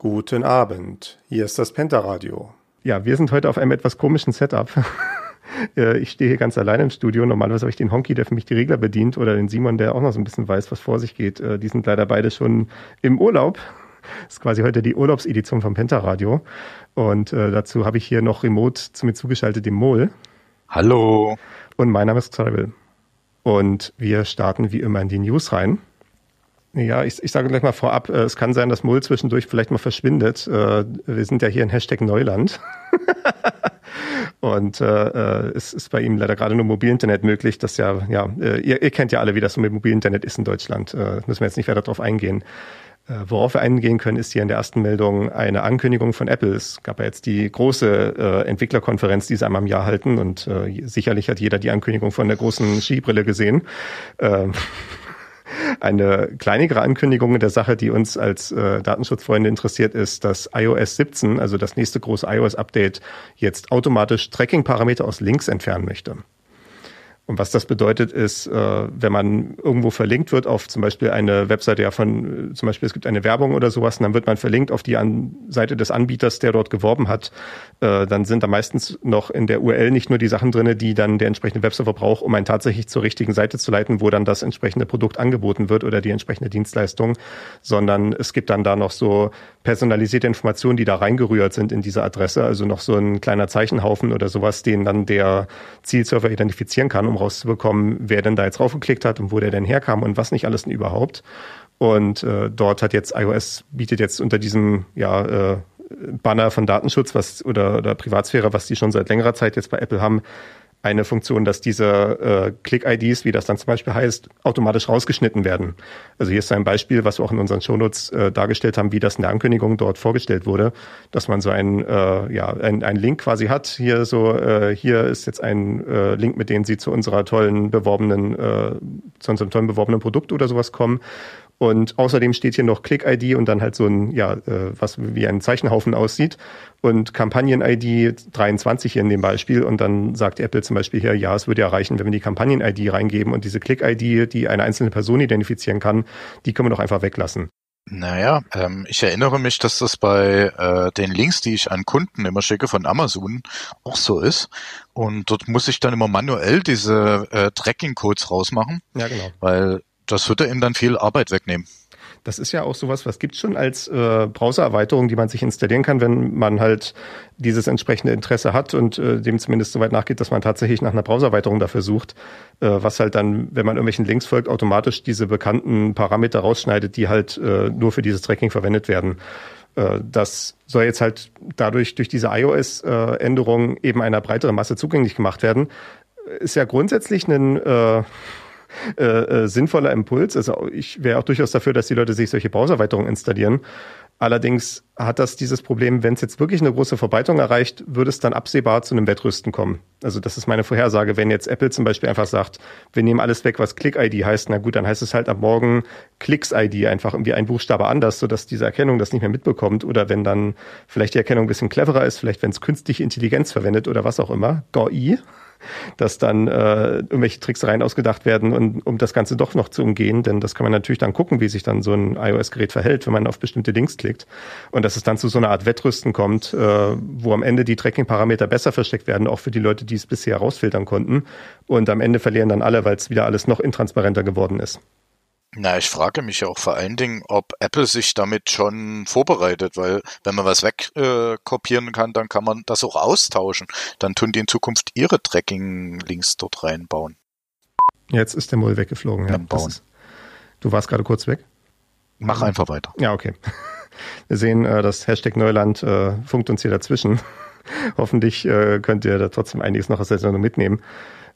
Guten Abend, hier ist das Pentaradio. Ja, wir sind heute auf einem etwas komischen Setup. Äh, ich stehe hier ganz allein im Studio. Normalerweise habe ich den Honky, der für mich die Regler bedient, oder den Simon, der auch noch so ein bisschen weiß, was vor sich geht. Äh, die sind leider beide schon im Urlaub. Das ist quasi heute die Urlaubsedition vom Pentaradio. Und äh, dazu habe ich hier noch remote zu mir zugeschaltet den Mol. Hallo. Und mein Name ist Xarabel. Und wir starten wie immer in die News rein. Ja, ich, ich sage gleich mal vorab, äh, es kann sein, dass Mull zwischendurch vielleicht mal verschwindet. Äh, wir sind ja hier in Hashtag Neuland. Und äh, äh, es ist bei ihm leider gerade nur Mobilinternet möglich. Das ja, ja, ihr, ihr kennt ja alle, wie das mit Mobilinternet ist in Deutschland. Äh, müssen wir jetzt nicht weiter darauf eingehen. Äh, worauf wir eingehen können, ist hier in der ersten Meldung eine Ankündigung von Apple. Es gab ja jetzt die große äh, Entwicklerkonferenz, die sie einmal im Jahr halten und äh, sicherlich hat jeder die Ankündigung von der großen Skibrille gesehen. Äh, eine kleinere Ankündigung der Sache, die uns als äh, Datenschutzfreunde interessiert, ist, dass iOS 17, also das nächste große iOS-Update, jetzt automatisch Tracking-Parameter aus Links entfernen möchte. Und was das bedeutet, ist, äh, wenn man irgendwo verlinkt wird auf zum Beispiel eine Webseite ja von, äh, zum Beispiel es gibt eine Werbung oder sowas, und dann wird man verlinkt auf die An Seite des Anbieters, der dort geworben hat, äh, dann sind da meistens noch in der URL nicht nur die Sachen drinne, die dann der entsprechende Webserver braucht, um einen tatsächlich zur richtigen Seite zu leiten, wo dann das entsprechende Produkt angeboten wird oder die entsprechende Dienstleistung, sondern es gibt dann da noch so personalisierte Informationen, die da reingerührt sind in diese Adresse, also noch so ein kleiner Zeichenhaufen oder sowas, den dann der Zielserver identifizieren kann, um rauszubekommen, wer denn da jetzt raufgeklickt hat und wo der denn herkam und was nicht alles denn überhaupt. Und äh, dort hat jetzt iOS bietet jetzt unter diesem ja äh, Banner von Datenschutz was oder, oder Privatsphäre, was die schon seit längerer Zeit jetzt bei Apple haben, eine Funktion, dass diese äh, Click-IDs, wie das dann zum Beispiel heißt, automatisch rausgeschnitten werden. Also hier ist ein Beispiel, was wir auch in unseren Shownotes äh, dargestellt haben, wie das in der Ankündigung dort vorgestellt wurde, dass man so ein, äh, ja, ein, ein Link quasi hat. Hier so, äh, hier ist jetzt ein äh, Link, mit dem Sie zu unserer tollen beworbenen, äh, zu unserem tollen beworbenen Produkt oder sowas kommen. Und außerdem steht hier noch Click-ID und dann halt so ein, ja, äh, was wie ein Zeichenhaufen aussieht. Und Kampagnen-ID 23 hier in dem Beispiel. Und dann sagt Apple zum Beispiel hier, ja, es würde ja reichen, wenn wir die Kampagnen-ID reingeben und diese Click-ID, die eine einzelne Person identifizieren kann, die können wir doch einfach weglassen. Naja, ähm, ich erinnere mich, dass das bei äh, den Links, die ich an Kunden immer schicke von Amazon, auch so ist. Und dort muss ich dann immer manuell diese äh, Tracking-Codes rausmachen. Ja, genau. Weil das würde ihm dann viel Arbeit wegnehmen. Das ist ja auch sowas, was gibt schon als äh, Browser-Erweiterung, die man sich installieren kann, wenn man halt dieses entsprechende Interesse hat und äh, dem zumindest so weit nachgeht, dass man tatsächlich nach einer Browser-Erweiterung dafür sucht, äh, was halt dann, wenn man irgendwelchen Links folgt, automatisch diese bekannten Parameter rausschneidet, die halt äh, nur für dieses Tracking verwendet werden. Äh, das soll jetzt halt dadurch durch diese iOS-Änderung eben einer breiteren Masse zugänglich gemacht werden. Ist ja grundsätzlich ein äh, äh, äh, sinnvoller Impuls. Also ich wäre auch durchaus dafür, dass die Leute sich solche Browsererweiterungen installieren. Allerdings hat das dieses Problem, wenn es jetzt wirklich eine große Verbreitung erreicht, würde es dann absehbar zu einem Wettrüsten kommen. Also das ist meine Vorhersage. Wenn jetzt Apple zum Beispiel einfach sagt, wir nehmen alles weg, was Click-ID heißt, na gut, dann heißt es halt ab morgen Clicks-ID einfach irgendwie ein Buchstabe anders, sodass diese Erkennung das nicht mehr mitbekommt. Oder wenn dann vielleicht die Erkennung ein bisschen cleverer ist, vielleicht wenn es künstliche Intelligenz verwendet oder was auch immer, GOI, dass dann äh, irgendwelche Tricksereien ausgedacht werden, und, um das Ganze doch noch zu umgehen. Denn das kann man natürlich dann gucken, wie sich dann so ein iOS-Gerät verhält, wenn man auf bestimmte Links klickt. Und dass es dann zu so einer Art Wettrüsten kommt, äh, wo am Ende die Tracking-Parameter besser versteckt werden, auch für die Leute, die es bisher rausfiltern konnten. Und am Ende verlieren dann alle, weil es wieder alles noch intransparenter geworden ist. Na, ich frage mich ja auch vor allen Dingen, ob Apple sich damit schon vorbereitet, weil wenn man was wegkopieren äh, kann, dann kann man das auch austauschen. Dann tun die in Zukunft ihre Tracking-Links dort reinbauen. Jetzt ist der Mull weggeflogen. Ja. bauen. Ist, du warst gerade kurz weg. Mach einfach weiter. Ja, okay. Wir sehen, äh, das Hashtag Neuland äh, funkt uns hier dazwischen. Hoffentlich äh, könnt ihr da trotzdem einiges noch aus der Sendung mitnehmen.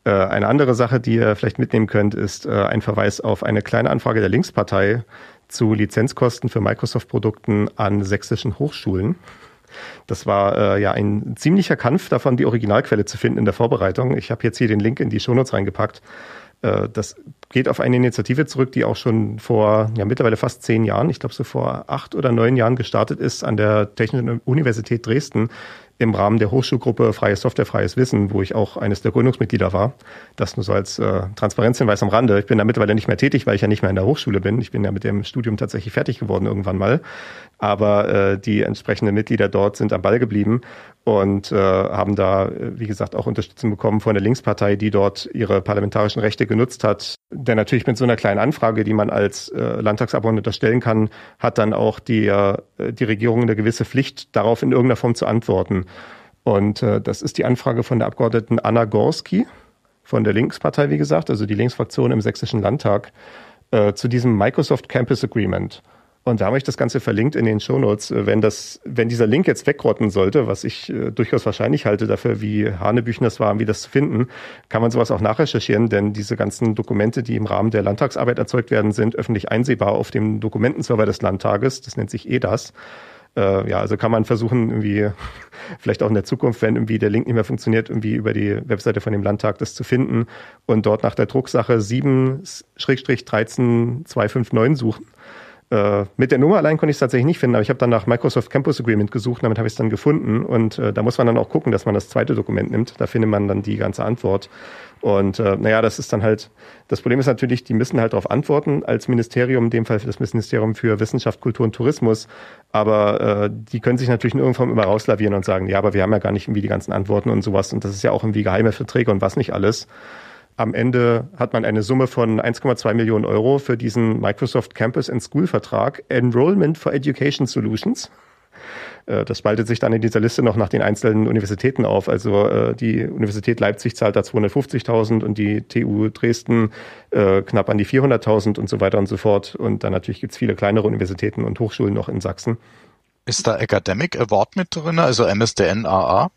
Äh, eine andere Sache, die ihr vielleicht mitnehmen könnt, ist äh, ein Verweis auf eine kleine Anfrage der Linkspartei zu Lizenzkosten für Microsoft-Produkten an sächsischen Hochschulen. Das war äh, ja ein ziemlicher Kampf davon, die Originalquelle zu finden in der Vorbereitung. Ich habe jetzt hier den Link in die Shownotes reingepackt. Äh, das geht auf eine Initiative zurück, die auch schon vor ja mittlerweile fast zehn Jahren, ich glaube so vor acht oder neun Jahren gestartet ist an der Technischen Universität Dresden im Rahmen der Hochschulgruppe Freie Software, Freies Wissen, wo ich auch eines der Gründungsmitglieder war. Das nur so als äh, Transparenzhinweis am Rande. Ich bin da mittlerweile nicht mehr tätig, weil ich ja nicht mehr in der Hochschule bin. Ich bin ja mit dem Studium tatsächlich fertig geworden irgendwann mal. Aber äh, die entsprechenden Mitglieder dort sind am Ball geblieben und äh, haben da, wie gesagt, auch Unterstützung bekommen von der Linkspartei, die dort ihre parlamentarischen Rechte genutzt hat. Denn natürlich mit so einer kleinen Anfrage, die man als äh, Landtagsabgeordneter stellen kann, hat dann auch die, äh, die Regierung eine gewisse Pflicht, darauf in irgendeiner Form zu antworten. Und äh, das ist die Anfrage von der Abgeordneten Anna Gorski von der Linkspartei, wie gesagt, also die Linksfraktion im Sächsischen Landtag, äh, zu diesem Microsoft Campus Agreement. Und da habe ich das Ganze verlinkt in den Shownotes. Wenn das, wenn dieser Link jetzt wegrotten sollte, was ich äh, durchaus wahrscheinlich halte dafür, wie Hanebüchen das war, wie das zu finden, kann man sowas auch nachrecherchieren, denn diese ganzen Dokumente, die im Rahmen der Landtagsarbeit erzeugt werden, sind öffentlich einsehbar auf dem Dokumentenserver des Landtages. Das nennt sich EDAS. Äh, ja, also kann man versuchen, irgendwie, vielleicht auch in der Zukunft, wenn irgendwie der Link nicht mehr funktioniert, irgendwie über die Webseite von dem Landtag das zu finden und dort nach der Drucksache 7-13259 suchen äh, mit der Nummer allein konnte ich es tatsächlich nicht finden, aber ich habe dann nach Microsoft Campus Agreement gesucht, damit habe ich es dann gefunden. Und äh, da muss man dann auch gucken, dass man das zweite Dokument nimmt. Da findet man dann die ganze Antwort. Und äh, naja, das ist dann halt, das Problem ist natürlich, die müssen halt darauf antworten, als Ministerium, in dem Fall das Ministerium für Wissenschaft, Kultur und Tourismus. Aber äh, die können sich natürlich in irgendeiner Form immer rauslavieren und sagen, ja, aber wir haben ja gar nicht irgendwie die ganzen Antworten und sowas. Und das ist ja auch irgendwie geheime Verträge und was nicht alles. Am Ende hat man eine Summe von 1,2 Millionen Euro für diesen Microsoft Campus and School Vertrag Enrollment for Education Solutions. Äh, das spaltet sich dann in dieser Liste noch nach den einzelnen Universitäten auf. Also äh, die Universität Leipzig zahlt da 250.000 und die TU Dresden äh, knapp an die 400.000 und so weiter und so fort. Und dann natürlich gibt's viele kleinere Universitäten und Hochschulen noch in Sachsen. Ist da Academic Award mit drin, also MSDN AA?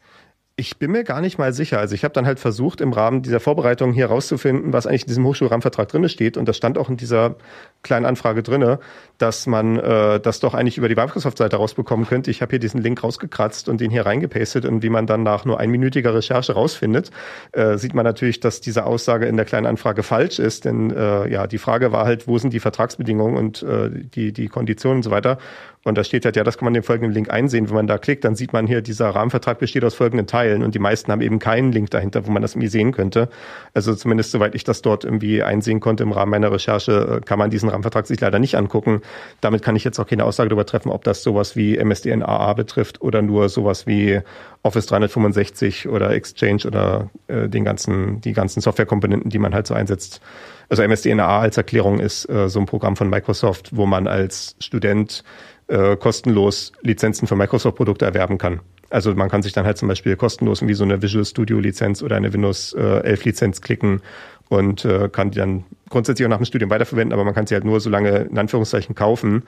Ich bin mir gar nicht mal sicher. Also ich habe dann halt versucht, im Rahmen dieser Vorbereitung hier rauszufinden, was eigentlich in diesem Hochschulrahmenvertrag drinne steht. Und das stand auch in dieser kleinen Anfrage drinne, dass man äh, das doch eigentlich über die Microsoft-Seite rausbekommen könnte. Ich habe hier diesen Link rausgekratzt und den hier reingepastet. Und wie man dann nach nur einminütiger Recherche rausfindet, äh, sieht man natürlich, dass diese Aussage in der kleinen Anfrage falsch ist. Denn äh, ja, die Frage war halt, wo sind die Vertragsbedingungen und äh, die, die Konditionen und so weiter. Und da steht halt, ja, das kann man den folgenden Link einsehen. Wenn man da klickt, dann sieht man hier, dieser Rahmenvertrag besteht aus folgenden Teilen und die meisten haben eben keinen Link dahinter, wo man das irgendwie sehen könnte. Also zumindest soweit ich das dort irgendwie einsehen konnte im Rahmen meiner Recherche, äh, kann man diesen Rahmenvertrag sich leider nicht angucken. Damit kann ich jetzt auch keine Aussage darüber treffen, ob das sowas wie MSDN AA betrifft oder nur sowas wie Office 365 oder Exchange oder äh, den ganzen, die ganzen Softwarekomponenten, die man halt so einsetzt. Also MSDNA als Erklärung ist äh, so ein Programm von Microsoft, wo man als Student äh, kostenlos Lizenzen für Microsoft-Produkte erwerben kann. Also man kann sich dann halt zum Beispiel kostenlos irgendwie so eine Visual Studio Lizenz oder eine Windows äh, 11 Lizenz klicken und äh, kann die dann grundsätzlich auch nach dem Studium weiterverwenden, aber man kann sie halt nur so lange in Anführungszeichen kaufen,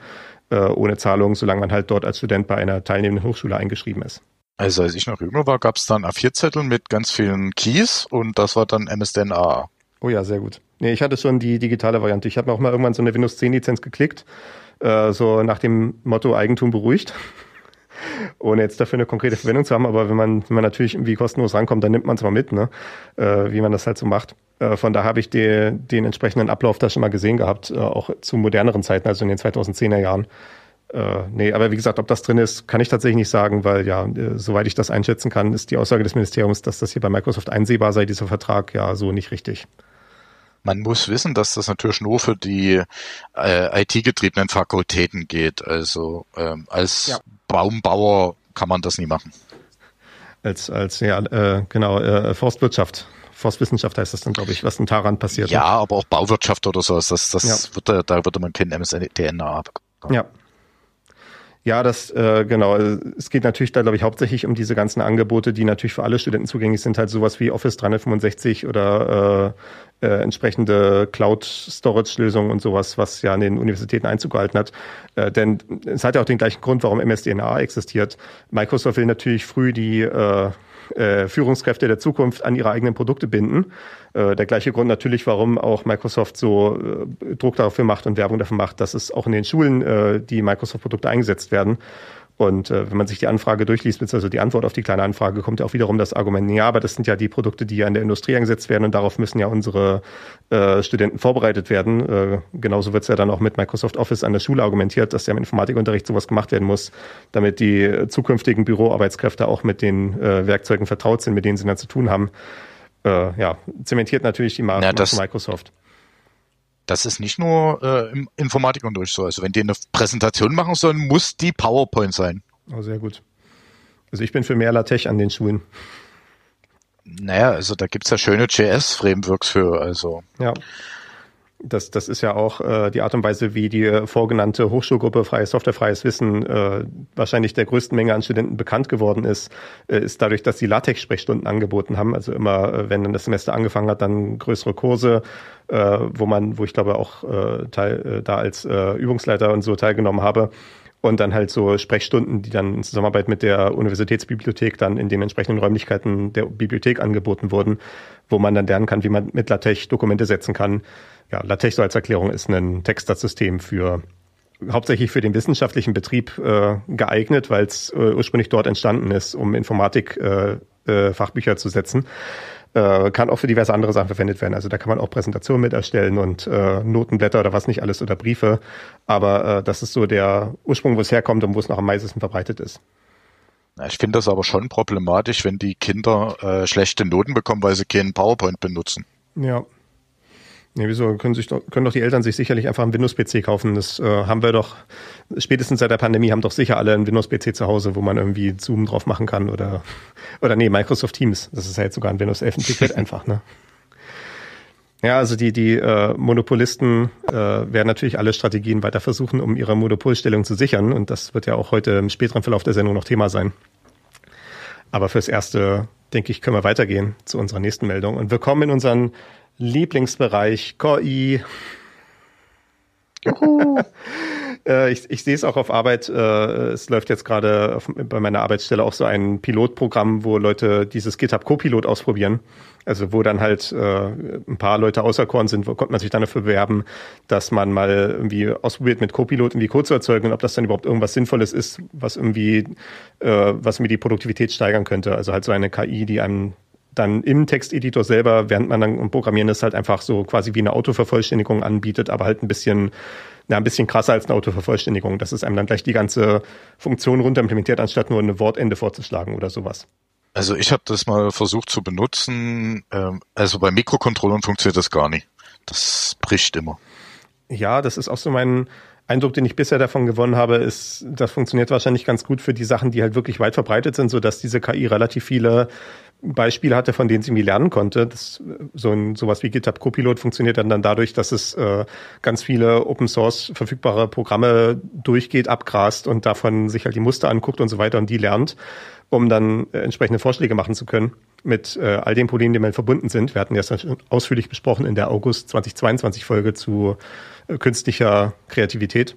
äh, ohne Zahlung, solange man halt dort als Student bei einer teilnehmenden Hochschule eingeschrieben ist. Also als ich noch jünger war, gab es dann A4-Zettel mit ganz vielen Keys und das war dann MSDN AA. Oh ja, sehr gut. Nee, ich hatte schon die digitale Variante. Ich habe mir auch mal irgendwann so eine Windows 10 Lizenz geklickt äh, so nach dem Motto Eigentum beruhigt. Ohne jetzt dafür eine konkrete Verwendung zu haben, aber wenn man, wenn man natürlich irgendwie kostenlos rankommt, dann nimmt man es mal mit, ne? Äh, wie man das halt so macht. Äh, von da habe ich die, den entsprechenden Ablauf da schon mal gesehen gehabt, äh, auch zu moderneren Zeiten, also in den 2010er Jahren. Äh, nee, aber wie gesagt, ob das drin ist, kann ich tatsächlich nicht sagen, weil ja, äh, soweit ich das einschätzen kann, ist die Aussage des Ministeriums, dass das hier bei Microsoft einsehbar sei, dieser Vertrag, ja so nicht richtig. Man muss wissen, dass das natürlich nur für die äh, IT-getriebenen Fakultäten geht. Also ähm, als ja. Baumbauer kann man das nie machen. Als, als ja, äh, genau, äh, Forstwirtschaft. Forstwissenschaft heißt das dann, glaube ich, was in Taran passiert. Ja, ne? aber auch Bauwirtschaft oder so. Das, das ja. wird, da würde man kein MSDNA bekommen. Ja, ja, das äh, genau. Es geht natürlich da, glaube ich, hauptsächlich um diese ganzen Angebote, die natürlich für alle Studenten zugänglich sind, halt sowas wie Office 365 oder äh, äh, entsprechende Cloud-Storage-Lösungen und sowas, was ja an den Universitäten Einzug gehalten hat. Äh, denn es hat ja auch den gleichen Grund, warum MSDNA existiert. Microsoft will natürlich früh die äh, äh, Führungskräfte der Zukunft an ihre eigenen Produkte binden. Äh, der gleiche Grund natürlich, warum auch Microsoft so äh, Druck dafür macht und Werbung dafür macht, dass es auch in den Schulen äh, die Microsoft-Produkte eingesetzt werden. Und äh, wenn man sich die Anfrage durchliest, beziehungsweise die Antwort auf die kleine Anfrage, kommt ja auch wiederum das Argument, ja, aber das sind ja die Produkte, die ja in der Industrie eingesetzt werden und darauf müssen ja unsere äh, Studenten vorbereitet werden. Äh, genauso wird es ja dann auch mit Microsoft Office an der Schule argumentiert, dass ja im Informatikunterricht sowas gemacht werden muss, damit die zukünftigen Büroarbeitskräfte auch mit den äh, Werkzeugen vertraut sind, mit denen sie dann zu tun haben. Äh, ja, zementiert natürlich die Marke ja, Microsoft das ist nicht nur äh, im Informatikunterricht so. Also wenn die eine Präsentation machen sollen, muss die PowerPoint sein. Oh, sehr gut. Also ich bin für mehr LaTeX an den Schulen. Naja, also da gibt's ja schöne JS-Frameworks für, also. Ja. Das, das ist ja auch äh, die Art und Weise, wie die äh, vorgenannte Hochschulgruppe Freie Software, Freies Wissen äh, wahrscheinlich der größten Menge an Studenten bekannt geworden ist, äh, ist dadurch, dass sie LaTeX-Sprechstunden angeboten haben. Also immer, äh, wenn dann das Semester angefangen hat, dann größere Kurse, äh, wo man, wo ich glaube auch äh, teil, äh, da als äh, Übungsleiter und so teilgenommen habe. Und dann halt so Sprechstunden, die dann in Zusammenarbeit mit der Universitätsbibliothek dann in den entsprechenden Räumlichkeiten der Bibliothek angeboten wurden, wo man dann lernen kann, wie man mit LaTeX Dokumente setzen kann ja, LaTeX so als Erklärung ist ein Textdatsystem für hauptsächlich für den wissenschaftlichen Betrieb äh, geeignet, weil es äh, ursprünglich dort entstanden ist, um Informatik äh, äh, Fachbücher zu setzen. Äh, kann auch für diverse andere Sachen verwendet werden. Also da kann man auch Präsentationen mit erstellen und äh, Notenblätter oder was nicht alles oder Briefe. Aber äh, das ist so der Ursprung, wo es herkommt und wo es noch am meisten verbreitet ist. Ich finde das aber schon problematisch, wenn die Kinder äh, schlechte Noten bekommen, weil sie keinen PowerPoint benutzen. Ja, Nee, wieso können, sich doch, können doch die Eltern sich sicherlich einfach einen Windows-PC kaufen? Das äh, haben wir doch, spätestens seit der Pandemie haben doch sicher alle einen Windows-PC zu Hause, wo man irgendwie Zoom drauf machen kann oder, oder nee, Microsoft Teams. Das ist ja jetzt sogar ein Windows 11 integriert einfach, ne? Ja, also die, die äh, Monopolisten äh, werden natürlich alle Strategien weiter versuchen, um ihre Monopolstellung zu sichern. Und das wird ja auch heute im späteren Verlauf der Sendung noch Thema sein. Aber fürs Erste, denke ich, können wir weitergehen zu unserer nächsten Meldung. Und wir kommen in unseren Lieblingsbereich KI. äh, ich, ich sehe es auch auf Arbeit. Äh, es läuft jetzt gerade bei meiner Arbeitsstelle auch so ein Pilotprogramm, wo Leute dieses GitHub Copilot ausprobieren. Also wo dann halt äh, ein paar Leute auserkoren sind, wo konnte man sich dann dafür bewerben, dass man mal irgendwie ausprobiert, mit Copilot irgendwie Code zu erzeugen und ob das dann überhaupt irgendwas Sinnvolles ist, was irgendwie, was mir die Produktivität steigern könnte. Also halt so eine KI, die einem dann im Texteditor selber, während man dann Programmieren ist, halt einfach so quasi wie eine Autovervollständigung anbietet, aber halt ein bisschen, na, ein bisschen krasser als eine Autovervollständigung. Das ist einem dann gleich die ganze Funktion runter implementiert, anstatt nur eine Wortende vorzuschlagen oder sowas. Also ich habe das mal versucht zu benutzen. Ähm, also bei Mikrocontrollern funktioniert das gar nicht. Das bricht immer. Ja, das ist auch so mein Eindruck, den ich bisher davon gewonnen habe, ist, das funktioniert wahrscheinlich ganz gut für die Sachen, die halt wirklich weit verbreitet sind, so dass diese KI relativ viele Beispiele hatte, von denen sie irgendwie lernen konnte. Das, so ein, sowas wie GitHub Copilot funktioniert dann, dann dadurch, dass es äh, ganz viele Open Source verfügbare Programme durchgeht, abgrast und davon sich halt die Muster anguckt und so weiter und die lernt, um dann äh, entsprechende Vorschläge machen zu können mit äh, all den Problemen, die damit verbunden sind. Wir hatten schon ausführlich besprochen in der August 2022 Folge zu künstlicher Kreativität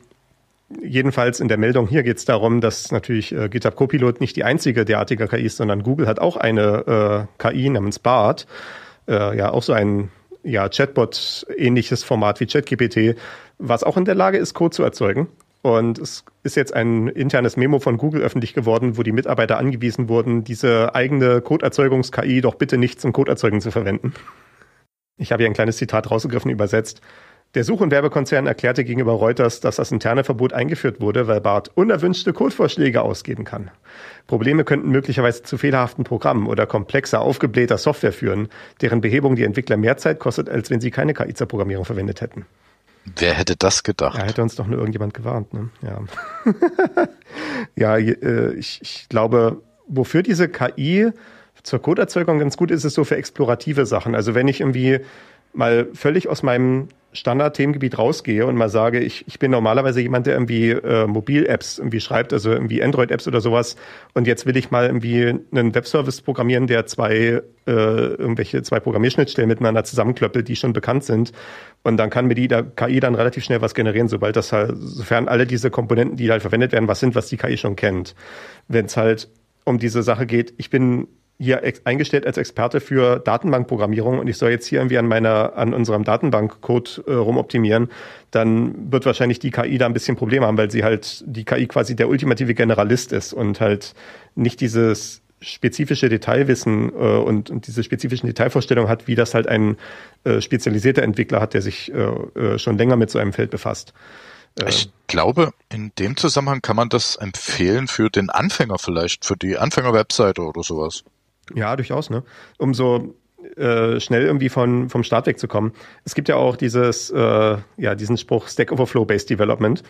jedenfalls in der Meldung hier geht es darum, dass natürlich äh, GitHub Copilot nicht die einzige derartige KI ist, sondern Google hat auch eine äh, KI namens BART, äh, ja auch so ein ja, Chatbot-ähnliches Format wie ChatGPT, was auch in der Lage ist, Code zu erzeugen. Und es ist jetzt ein internes Memo von Google öffentlich geworden, wo die Mitarbeiter angewiesen wurden, diese eigene Coderzeugungs-KI doch bitte nicht zum Codeerzeugen zu verwenden. Ich habe hier ein kleines Zitat rausgegriffen, übersetzt. Der Such- und Werbekonzern erklärte gegenüber Reuters, dass das interne Verbot eingeführt wurde, weil Bart unerwünschte Codevorschläge ausgeben kann. Probleme könnten möglicherweise zu fehlerhaften Programmen oder komplexer aufgeblähter Software führen, deren Behebung die Entwickler mehr Zeit kostet, als wenn sie keine KI zur Programmierung verwendet hätten. Wer hätte das gedacht? Ja, hätte uns doch nur irgendjemand gewarnt. Ne? Ja, ja äh, ich, ich glaube, wofür diese KI zur Codeerzeugung ganz gut ist, ist so für explorative Sachen. Also wenn ich irgendwie mal völlig aus meinem Standard-Themengebiet rausgehe und mal sage, ich, ich bin normalerweise jemand, der irgendwie äh, Mobil-Apps irgendwie schreibt, also irgendwie Android-Apps oder sowas. Und jetzt will ich mal irgendwie einen Webservice programmieren, der zwei äh, irgendwelche zwei Programmierschnittstellen miteinander zusammenklöppelt, die schon bekannt sind. Und dann kann mir die da, KI dann relativ schnell was generieren, sobald das halt, sofern alle diese Komponenten, die halt verwendet werden, was sind, was die KI schon kennt. Wenn es halt um diese Sache geht, ich bin hier eingestellt als Experte für Datenbankprogrammierung und ich soll jetzt hier irgendwie an meiner, an unserem Datenbankcode äh, rumoptimieren, dann wird wahrscheinlich die KI da ein bisschen Probleme haben, weil sie halt die KI quasi der ultimative Generalist ist und halt nicht dieses spezifische Detailwissen äh, und, und diese spezifischen Detailvorstellungen hat, wie das halt ein äh, spezialisierter Entwickler hat, der sich äh, äh schon länger mit so einem Feld befasst. Äh, ich glaube, in dem Zusammenhang kann man das empfehlen für den Anfänger vielleicht, für die Anfänger-Webseite oder sowas. Ja, durchaus, ne? Um so äh, schnell irgendwie von, vom Start wegzukommen. Es gibt ja auch dieses, äh, ja, diesen Spruch Stack Overflow-Based Development.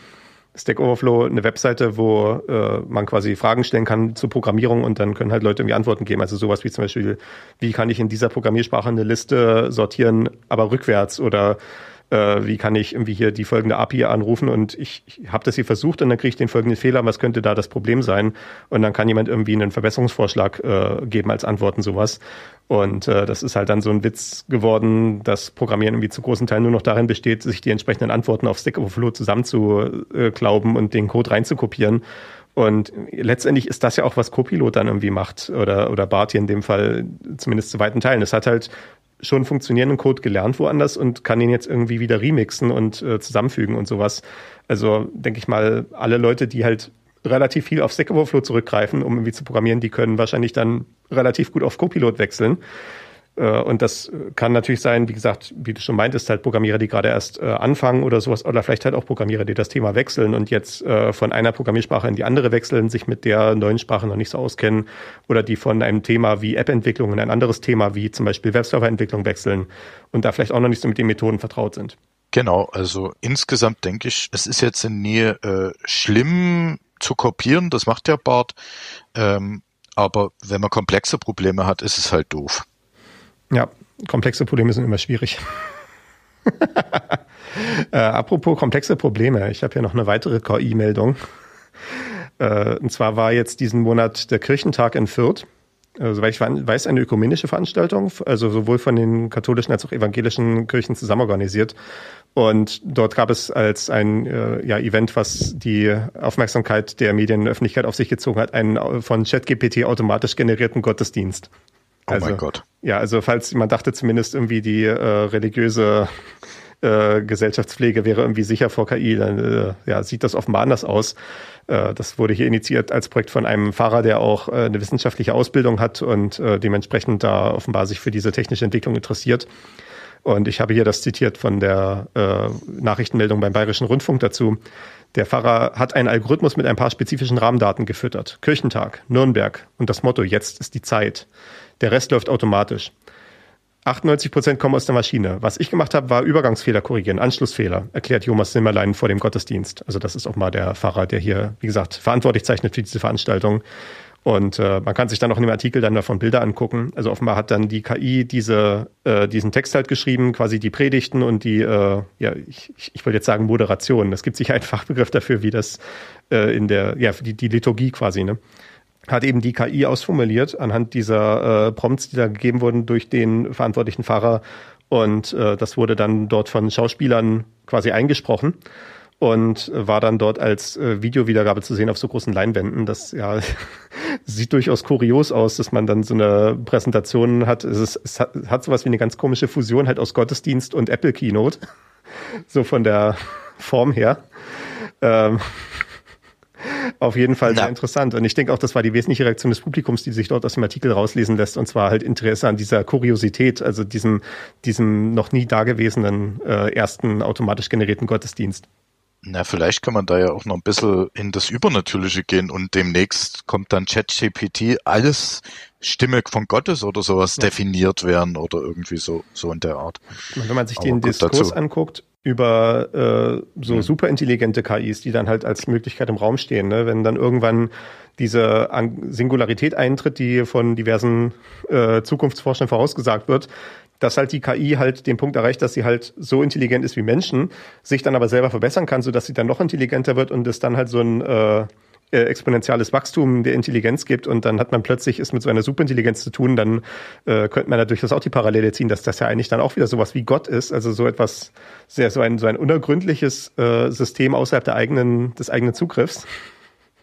Stack Overflow eine Webseite, wo äh, man quasi Fragen stellen kann zur Programmierung und dann können halt Leute irgendwie Antworten geben. Also sowas wie zum Beispiel, wie kann ich in dieser Programmiersprache eine Liste sortieren, aber rückwärts oder äh, wie kann ich irgendwie hier die folgende API anrufen und ich, ich habe das hier versucht und dann kriege ich den folgenden Fehler, was könnte da das Problem sein? Und dann kann jemand irgendwie einen Verbesserungsvorschlag äh, geben als Antworten sowas. Und äh, das ist halt dann so ein Witz geworden, dass Programmieren irgendwie zu großen Teilen nur noch darin besteht, sich die entsprechenden Antworten auf Stack Overflow zusammenzuklauben und den Code reinzukopieren. Und letztendlich ist das ja auch, was Copilot dann irgendwie macht oder, oder Bart hier in dem Fall zumindest zu weiten Teilen. Es hat halt schon funktionierenden Code gelernt woanders und kann ihn jetzt irgendwie wieder remixen und äh, zusammenfügen und sowas. Also denke ich mal, alle Leute, die halt relativ viel auf Stack Overflow zurückgreifen, um irgendwie zu programmieren, die können wahrscheinlich dann relativ gut auf Copilot wechseln. Äh, und das kann natürlich sein, wie gesagt, wie du schon meintest, halt Programmierer, die gerade erst äh, anfangen oder sowas, oder vielleicht halt auch Programmierer, die das Thema wechseln und jetzt äh, von einer Programmiersprache in die andere wechseln, sich mit der neuen Sprache noch nicht so auskennen, oder die von einem Thema wie App-Entwicklung in ein anderes Thema wie zum Beispiel Webserver-Entwicklung wechseln und da vielleicht auch noch nicht so mit den Methoden vertraut sind. Genau, also insgesamt denke ich, es ist jetzt nie äh, schlimm zu kopieren, das macht der Bart. Ähm, aber wenn man komplexe Probleme hat, ist es halt doof. Ja, komplexe Probleme sind immer schwierig. äh, apropos komplexe Probleme, ich habe hier noch eine weitere KI-Meldung. Äh, und zwar war jetzt diesen Monat der Kirchentag in Fürth. Äh, soweit ich weiß, eine ökumenische Veranstaltung, also sowohl von den katholischen als auch evangelischen Kirchen zusammen organisiert. Und dort gab es als ein äh, ja, Event, was die Aufmerksamkeit der Medienöffentlichkeit auf sich gezogen hat, einen von ChatGPT automatisch generierten Gottesdienst. Oh also, mein Gott. Ja, also falls man dachte zumindest irgendwie die äh, religiöse äh, Gesellschaftspflege wäre irgendwie sicher vor KI, dann äh, ja, sieht das offenbar anders aus. Äh, das wurde hier initiiert als Projekt von einem Fahrer, der auch äh, eine wissenschaftliche Ausbildung hat und äh, dementsprechend da offenbar sich für diese technische Entwicklung interessiert. Und ich habe hier das zitiert von der äh, Nachrichtenmeldung beim Bayerischen Rundfunk dazu. Der Pfarrer hat einen Algorithmus mit ein paar spezifischen Rahmendaten gefüttert. Kirchentag, Nürnberg und das Motto Jetzt ist die Zeit. Der Rest läuft automatisch. 98 Prozent kommen aus der Maschine. Was ich gemacht habe, war Übergangsfehler korrigieren, Anschlussfehler, erklärt Jomas Zimmerlein vor dem Gottesdienst. Also das ist auch mal der Pfarrer, der hier, wie gesagt, verantwortlich zeichnet für diese Veranstaltung. Und äh, man kann sich dann auch in dem Artikel dann davon Bilder angucken. Also offenbar hat dann die KI diese, äh, diesen Text halt geschrieben, quasi die Predigten und die, äh, ja, ich, ich wollte jetzt sagen Moderation. Es gibt sicher einen Fachbegriff dafür, wie das äh, in der, ja, die, die Liturgie quasi, ne? Hat eben die KI ausformuliert anhand dieser äh, Prompts, die da gegeben wurden durch den verantwortlichen Fahrer. Und äh, das wurde dann dort von Schauspielern quasi eingesprochen und war dann dort als äh, Videowiedergabe zu sehen auf so großen Leinwänden. Das ja sieht durchaus kurios aus, dass man dann so eine Präsentation hat. Es, ist, es hat, hat sowas wie eine ganz komische Fusion halt aus Gottesdienst und Apple Keynote. So von der Form her. Ähm, auf jeden Fall sehr interessant. Und ich denke auch, das war die wesentliche Reaktion des Publikums, die sich dort aus dem Artikel rauslesen lässt. Und zwar halt Interesse an dieser Kuriosität, also diesem, diesem noch nie dagewesenen äh, ersten automatisch generierten Gottesdienst. Na, vielleicht kann man da ja auch noch ein bisschen in das Übernatürliche gehen und demnächst kommt dann ChatGPT alles Stimme von Gottes oder sowas ja. definiert werden oder irgendwie so, so in der Art. Wenn man sich Aber den Diskurs dazu. anguckt, über äh, so mhm. superintelligente KIs, die dann halt als Möglichkeit im Raum stehen. Ne? Wenn dann irgendwann diese Singularität eintritt, die von diversen äh, Zukunftsforschern vorausgesagt wird, dass halt die KI halt den Punkt erreicht, dass sie halt so intelligent ist wie Menschen, sich dann aber selber verbessern kann, sodass sie dann noch intelligenter wird und es dann halt so ein äh, äh, exponentielles Wachstum der Intelligenz gibt und dann hat man plötzlich ist mit so einer Superintelligenz zu tun, dann äh, könnte man natürlich das auch die Parallele ziehen, dass das ja eigentlich dann auch wieder sowas wie Gott ist, also so etwas sehr so ein so ein unergründliches äh, System außerhalb der eigenen des eigenen Zugriffs.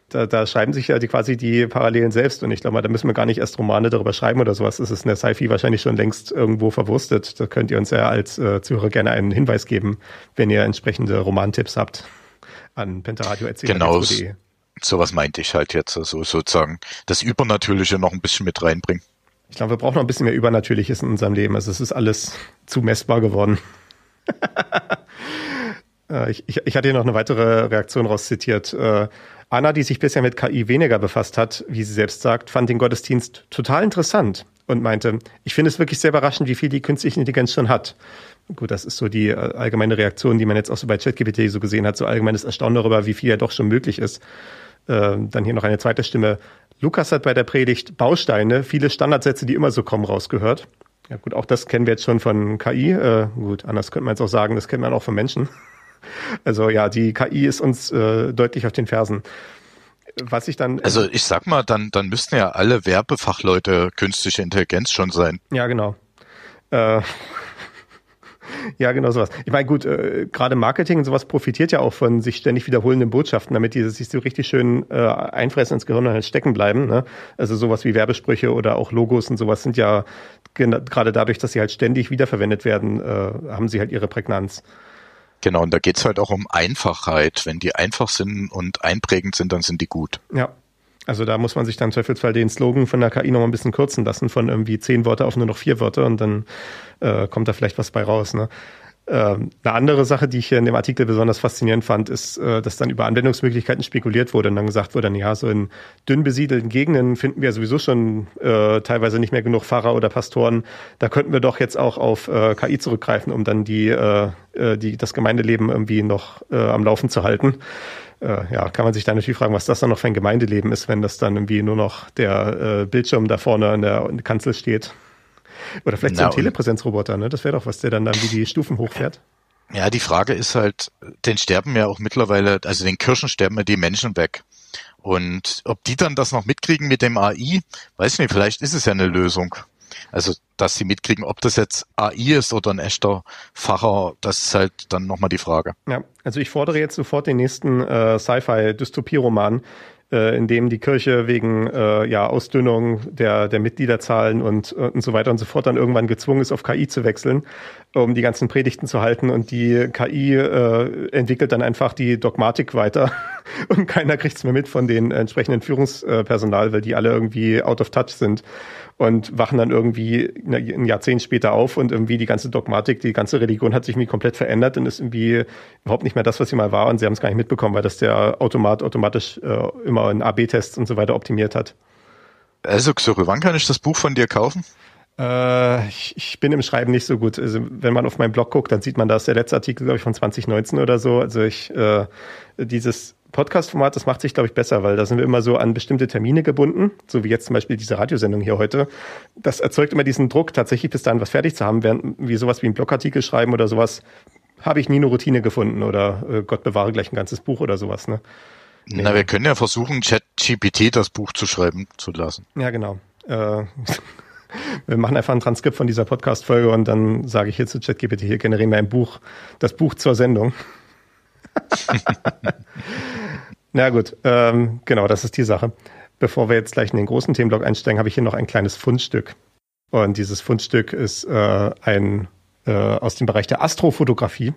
da, da schreiben sich ja die, quasi die Parallelen selbst und ich glaube mal, da müssen wir gar nicht erst Romane darüber schreiben oder sowas. Das ist in der Sci-Fi wahrscheinlich schon längst irgendwo verwurstet. Da könnt ihr uns ja als äh, Zuhörer gerne einen Hinweis geben, wenn ihr entsprechende Romantipps habt an pentaradio.de. Genau, sowas meinte ich halt jetzt, also sozusagen das Übernatürliche noch ein bisschen mit reinbringen. Ich glaube, wir brauchen noch ein bisschen mehr Übernatürliches in unserem Leben. Also es ist alles zu messbar geworden. Äh, ich, ich, ich hatte hier noch eine weitere Reaktion rauszitiert. Äh, Anna, die sich bisher mit KI weniger befasst hat, wie sie selbst sagt, fand den Gottesdienst total interessant und meinte, ich finde es wirklich sehr überraschend, wie viel die künstliche Intelligenz schon hat. Gut, das ist so die äh, allgemeine Reaktion, die man jetzt auch so bei ChatGPT so gesehen hat, so allgemeines Erstaunen darüber, wie viel ja doch schon möglich ist. Ähm, dann hier noch eine zweite Stimme. Lukas hat bei der Predigt Bausteine, viele Standardsätze, die immer so kommen, rausgehört. Ja gut, auch das kennen wir jetzt schon von KI. Äh, gut, anders könnte man jetzt auch sagen, das kennt man auch von Menschen. Also ja, die KI ist uns äh, deutlich auf den Fersen. Was ich dann. Also ich sag mal, dann, dann müssten ja alle Werbefachleute künstliche Intelligenz schon sein. Ja, genau. Äh, ja, genau sowas. Ich meine, gut, äh, gerade Marketing und sowas profitiert ja auch von sich ständig wiederholenden Botschaften, damit die sich so richtig schön äh, einfressen ins Gehirn und halt stecken bleiben. Ne? Also sowas wie Werbesprüche oder auch Logos und sowas sind ja gerade dadurch, dass sie halt ständig wiederverwendet werden, äh, haben sie halt ihre Prägnanz. Genau, und da geht's halt auch um Einfachheit. Wenn die einfach sind und einprägend sind, dann sind die gut. Ja. Also da muss man sich dann im Zweifelsfall den Slogan von der KI noch ein bisschen kürzen lassen, von irgendwie zehn Wörter auf nur noch vier Wörter und dann äh, kommt da vielleicht was bei raus. Ne? Ähm, eine andere Sache, die ich hier in dem Artikel besonders faszinierend fand, ist, äh, dass dann über Anwendungsmöglichkeiten spekuliert wurde und dann gesagt wurde, ja, so in dünn besiedelten Gegenden finden wir sowieso schon äh, teilweise nicht mehr genug Pfarrer oder Pastoren. Da könnten wir doch jetzt auch auf äh, KI zurückgreifen, um dann die, äh, äh, die das Gemeindeleben irgendwie noch äh, am Laufen zu halten. Äh, ja, kann man sich dann natürlich fragen, was das dann noch für ein Gemeindeleben ist, wenn das dann irgendwie nur noch der äh, Bildschirm da vorne in der Kanzel steht. Oder vielleicht Na, so ein Telepräsenzroboter, ne? Das wäre doch was, der dann, dann wie die Stufen hochfährt. Ja, die Frage ist halt, den sterben ja auch mittlerweile, also den Kirchen sterben ja die Menschen weg. Und ob die dann das noch mitkriegen mit dem AI, weiß ich nicht, vielleicht ist es ja eine Lösung. Also, dass sie mitkriegen, ob das jetzt AI ist oder ein echter Facher, das ist halt dann nochmal die Frage. Ja, also ich fordere jetzt sofort den nächsten äh, Sci-Fi-Dystopie-Roman, äh, in dem die Kirche wegen äh, ja, Ausdünnung der, der Mitgliederzahlen und, und so weiter und so fort dann irgendwann gezwungen ist, auf KI zu wechseln, um die ganzen Predigten zu halten. Und die KI äh, entwickelt dann einfach die Dogmatik weiter und keiner kriegt's mehr mit von den entsprechenden Führungspersonal, weil die alle irgendwie out of touch sind und wachen dann irgendwie ein Jahrzehnt später auf und irgendwie die ganze Dogmatik, die ganze Religion hat sich irgendwie komplett verändert und ist irgendwie überhaupt nicht mehr das, was sie mal war und sie haben es gar nicht mitbekommen, weil das der Automat automatisch äh, immer in AB-Tests und so weiter optimiert hat. Also Xoro, wann kann ich das Buch von dir kaufen? Äh, ich, ich bin im Schreiben nicht so gut. Also wenn man auf meinen Blog guckt, dann sieht man, da ist der letzte Artikel, glaube ich, von 2019 oder so. Also ich äh, dieses Podcast-Format, das macht sich, glaube ich, besser, weil da sind wir immer so an bestimmte Termine gebunden, so wie jetzt zum Beispiel diese Radiosendung hier heute. Das erzeugt immer diesen Druck, tatsächlich bis dahin was fertig zu haben, während wie sowas wie ein Blogartikel schreiben oder sowas, habe ich nie eine Routine gefunden oder äh, Gott bewahre gleich ein ganzes Buch oder sowas. Ne? Nee. Na, wir können ja versuchen, ChatGPT das Buch zu schreiben zu lassen. Ja, genau. Äh, wir machen einfach ein Transkript von dieser Podcast-Folge und dann sage ich hier zu ChatGPT, hier generieren wir ein Buch, das Buch zur Sendung. Na gut, ähm, genau, das ist die Sache. Bevor wir jetzt gleich in den großen Themenblock einsteigen, habe ich hier noch ein kleines Fundstück. Und dieses Fundstück ist äh, ein äh, aus dem Bereich der Astrofotografie.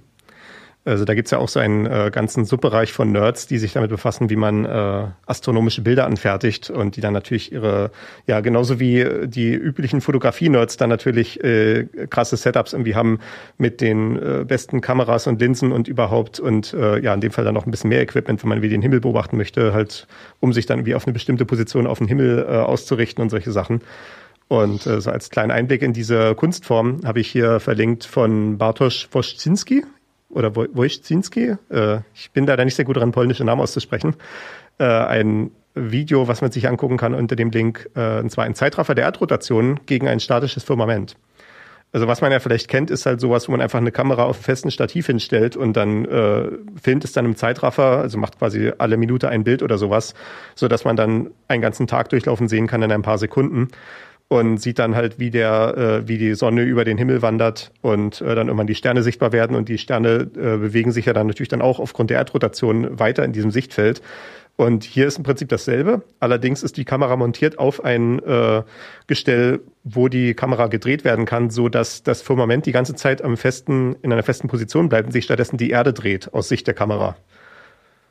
Also da gibt's ja auch so einen äh, ganzen Subbereich von Nerds, die sich damit befassen, wie man äh, astronomische Bilder anfertigt und die dann natürlich ihre, ja genauso wie die üblichen Fotografie-Nerds dann natürlich äh, krasse Setups irgendwie haben mit den äh, besten Kameras und Linsen und überhaupt und äh, ja in dem Fall dann noch ein bisschen mehr Equipment, wenn man wie den Himmel beobachten möchte, halt um sich dann irgendwie auf eine bestimmte Position auf den Himmel äh, auszurichten und solche Sachen. Und äh, so als kleinen Einblick in diese Kunstform habe ich hier verlinkt von Bartosz Woszczynski oder Wojcinski, äh, ich bin da nicht sehr gut daran, polnische Namen auszusprechen, äh, ein Video, was man sich angucken kann unter dem Link, äh, und zwar ein Zeitraffer der Erdrotation gegen ein statisches Firmament. Also was man ja vielleicht kennt, ist halt sowas, wo man einfach eine Kamera auf festen Stativ hinstellt und dann äh, filmt es dann im Zeitraffer, also macht quasi alle Minute ein Bild oder sowas, so dass man dann einen ganzen Tag durchlaufen sehen kann in ein paar Sekunden und sieht dann halt, wie der, äh, wie die Sonne über den Himmel wandert und äh, dann irgendwann die Sterne sichtbar werden und die Sterne äh, bewegen sich ja dann natürlich dann auch aufgrund der Erdrotation weiter in diesem Sichtfeld. Und hier ist im Prinzip dasselbe. Allerdings ist die Kamera montiert auf ein äh, Gestell, wo die Kamera gedreht werden kann, so dass das Firmament die ganze Zeit am festen, in einer festen Position bleibt und sich stattdessen die Erde dreht aus Sicht der Kamera.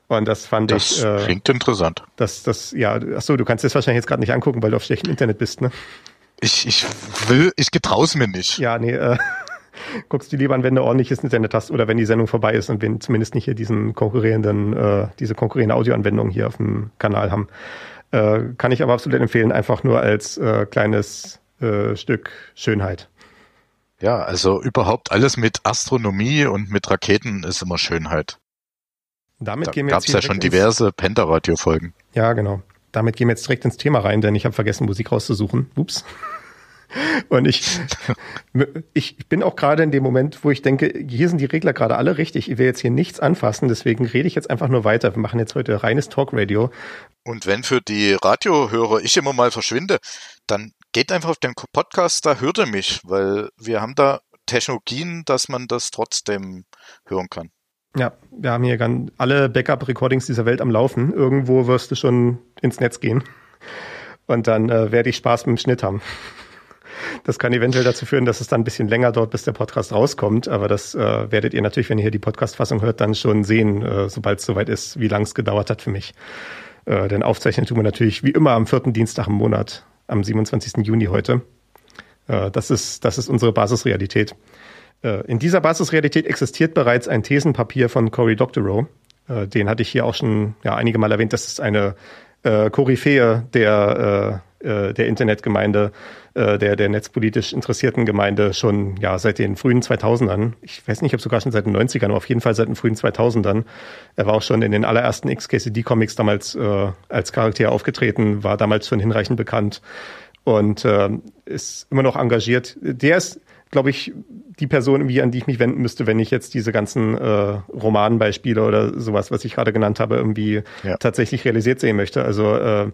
Und das fand das ich. Das äh, klingt interessant. Das, das, ja, ach so, du kannst das wahrscheinlich jetzt gerade nicht angucken, weil du auf schlechtem Internet bist, ne? Ich, ich will, ich getrau's mir nicht. Ja, nee, äh, guckst du lieber an, wenn du ordentliches Internet hast oder wenn die Sendung vorbei ist und wir zumindest nicht hier diesen konkurrierenden, äh, diese konkurrierende Audioanwendung hier auf dem Kanal haben. Äh, kann ich aber absolut empfehlen, einfach nur als äh, kleines äh, Stück Schönheit. Ja, also überhaupt alles mit Astronomie und mit Raketen ist immer Schönheit. Damit da gehen wir jetzt ja schon diverse Pentaradio-Folgen. Ja, genau. Damit gehen wir jetzt direkt ins Thema rein, denn ich habe vergessen, Musik rauszusuchen. Ups. Und ich, ich bin auch gerade in dem Moment, wo ich denke, hier sind die Regler gerade alle richtig. Ich will jetzt hier nichts anfassen, deswegen rede ich jetzt einfach nur weiter. Wir machen jetzt heute reines Talkradio. Und wenn für die Radiohörer ich immer mal verschwinde, dann geht einfach auf den Podcast, da hört ihr mich, weil wir haben da Technologien, dass man das trotzdem hören kann. Ja, wir haben hier ganz alle Backup-Recordings dieser Welt am Laufen. Irgendwo wirst du schon ins Netz gehen. Und dann äh, werde ich Spaß mit dem Schnitt haben. Das kann eventuell dazu führen, dass es dann ein bisschen länger dauert, bis der Podcast rauskommt. Aber das äh, werdet ihr natürlich, wenn ihr hier die Podcast-Fassung hört, dann schon sehen, äh, sobald es soweit ist, wie lang es gedauert hat für mich. Äh, denn aufzeichnen tun wir natürlich wie immer am vierten Dienstag im Monat, am 27. Juni heute. Äh, das, ist, das ist unsere Basisrealität. Äh, in dieser Basisrealität existiert bereits ein Thesenpapier von Cory Doctorow. Äh, den hatte ich hier auch schon ja, einige Mal erwähnt. Das ist eine äh, Koryphäe der, äh, der Internetgemeinde, äh, der, der netzpolitisch interessierten Gemeinde schon ja, seit den frühen 2000ern. Ich weiß nicht, ob sogar schon seit den 90ern, aber auf jeden Fall seit den frühen 2000ern. Er war auch schon in den allerersten XKCD-Comics damals äh, als Charakter aufgetreten, war damals schon hinreichend bekannt und äh, ist immer noch engagiert. Der ist glaube ich, die Person, wie an die ich mich wenden müsste, wenn ich jetzt diese ganzen äh, Romanbeispiele oder sowas, was ich gerade genannt habe, irgendwie ja. tatsächlich realisiert sehen möchte. Also äh,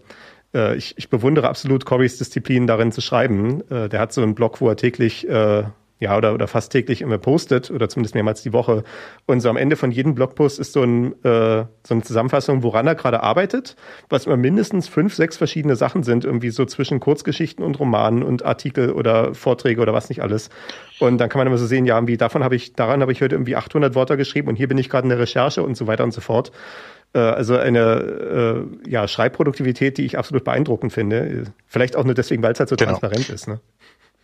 äh, ich, ich bewundere absolut Corys Disziplin darin zu schreiben. Äh, der hat so einen Blog, wo er täglich äh, ja, oder, oder fast täglich immer postet oder zumindest mehrmals die Woche. Und so am Ende von jedem Blogpost ist so, ein, äh, so eine Zusammenfassung, woran er gerade arbeitet, was immer mindestens fünf, sechs verschiedene Sachen sind, irgendwie so zwischen Kurzgeschichten und Romanen und Artikel oder Vorträge oder was nicht alles. Und dann kann man immer so sehen, ja, wie davon habe ich, daran habe ich heute irgendwie 800 Wörter geschrieben und hier bin ich gerade in der Recherche und so weiter und so fort. Äh, also eine äh, ja, Schreibproduktivität, die ich absolut beeindruckend finde. Vielleicht auch nur deswegen, weil es halt so genau. transparent ist. Ne?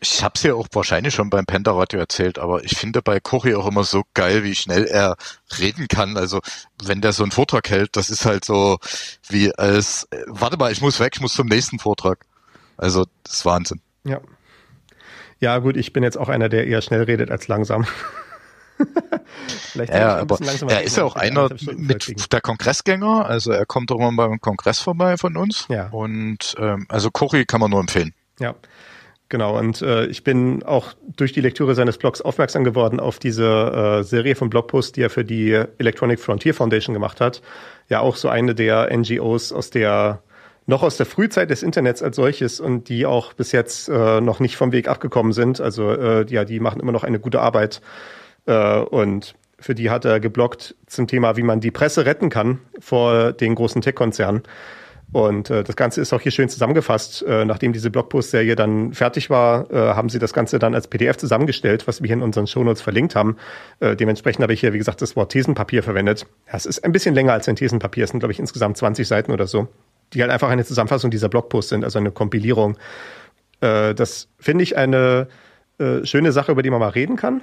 Ich habe es ja auch wahrscheinlich schon beim Pentaradio erzählt, aber ich finde bei Kochi auch immer so geil, wie schnell er reden kann. Also wenn der so einen Vortrag hält, das ist halt so wie als, äh, warte mal, ich muss weg, ich muss zum nächsten Vortrag. Also das ist Wahnsinn. Ja. Ja gut, ich bin jetzt auch einer, der eher schnell redet als langsam. ja, aber er ist ja auch einer mit der Kongressgänger, also er kommt auch mal beim Kongress vorbei von uns. Ja. Und ähm, also Kochi kann man nur empfehlen. Ja. Genau, und äh, ich bin auch durch die Lektüre seines Blogs aufmerksam geworden auf diese äh, Serie von Blogposts, die er für die Electronic Frontier Foundation gemacht hat. Ja, auch so eine der NGOs aus der noch aus der Frühzeit des Internets als solches und die auch bis jetzt äh, noch nicht vom Weg abgekommen sind. Also äh, ja, die machen immer noch eine gute Arbeit. Äh, und für die hat er geblockt zum Thema, wie man die Presse retten kann vor den großen Tech-Konzernen. Und äh, das Ganze ist auch hier schön zusammengefasst. Äh, nachdem diese Blogpost-Serie dann fertig war, äh, haben sie das Ganze dann als PDF zusammengestellt, was wir hier in unseren Shownotes verlinkt haben. Äh, dementsprechend habe ich hier, wie gesagt, das Wort Thesenpapier verwendet. Es ist ein bisschen länger als ein Thesenpapier. Es sind, glaube ich, insgesamt 20 Seiten oder so, die halt einfach eine Zusammenfassung dieser Blogposts sind, also eine Kompilierung. Äh, das finde ich eine äh, schöne Sache, über die man mal reden kann.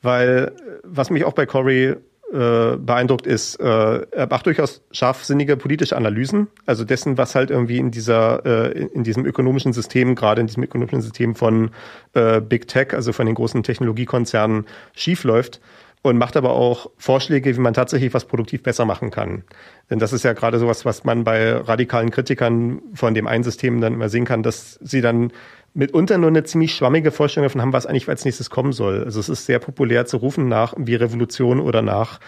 Weil äh, was mich auch bei Corey äh, beeindruckt ist, äh, er macht durchaus scharfsinnige politische Analysen, also dessen, was halt irgendwie in dieser, äh, in diesem ökonomischen System, gerade in diesem ökonomischen System von äh, Big Tech, also von den großen Technologiekonzernen, schiefläuft und macht aber auch Vorschläge, wie man tatsächlich was produktiv besser machen kann. Denn das ist ja gerade sowas, was man bei radikalen Kritikern von dem einen System dann immer sehen kann, dass sie dann mitunter nur eine ziemlich schwammige Vorstellung davon haben, was eigentlich als nächstes kommen soll. Also es ist sehr populär zu rufen nach wie Revolution oder nach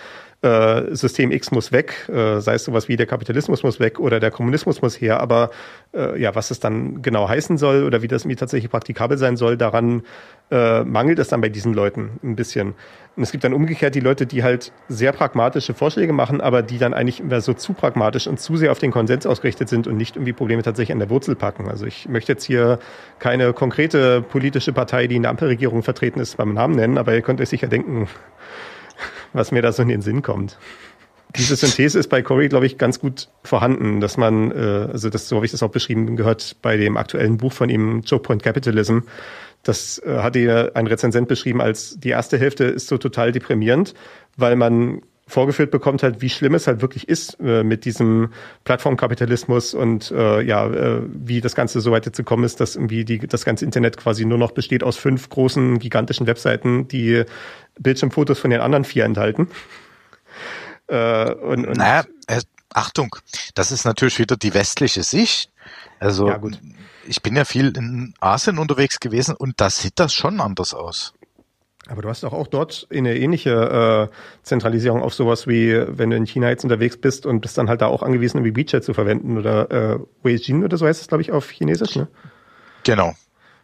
äh, System X muss weg, äh, sei es sowas wie der Kapitalismus muss weg oder der Kommunismus muss her, aber äh, ja, was es dann genau heißen soll oder wie das mir tatsächlich praktikabel sein soll, daran äh, mangelt es dann bei diesen Leuten ein bisschen. Und es gibt dann umgekehrt die Leute, die halt sehr pragmatische Vorschläge machen, aber die dann eigentlich immer so zu pragmatisch und zu sehr auf den Konsens ausgerichtet sind und nicht irgendwie Probleme tatsächlich an der Wurzel packen. Also ich möchte jetzt hier keine konkrete politische Partei, die in der Ampelregierung vertreten ist, beim Namen nennen, aber ihr könnt euch sicher denken, was mir da so in den Sinn kommt. Diese Synthese ist bei Corey, glaube ich, ganz gut vorhanden, dass man, äh, also das, so habe ich das auch beschrieben gehört bei dem aktuellen Buch von ihm, Choke Point Capitalism, das äh, hatte ja ein Rezensent beschrieben als die erste Hälfte ist so total deprimierend, weil man vorgeführt bekommt halt, wie schlimm es halt wirklich ist äh, mit diesem Plattformkapitalismus und äh, ja, äh, wie das Ganze so weit jetzt gekommen ist, dass irgendwie die, das ganze Internet quasi nur noch besteht aus fünf großen, gigantischen Webseiten, die Bildschirmfotos von den anderen vier enthalten. Äh, und, und naja, äh, Achtung, das ist natürlich wieder die westliche Sicht. Also ja, gut ich bin ja viel in Asien unterwegs gewesen und da sieht das schon anders aus. Aber du hast doch auch dort eine ähnliche äh, Zentralisierung auf sowas wie, wenn du in China jetzt unterwegs bist und bist dann halt da auch angewiesen, wie WeChat zu verwenden oder äh, Weijin oder so heißt es, glaube ich, auf Chinesisch, ne? Genau.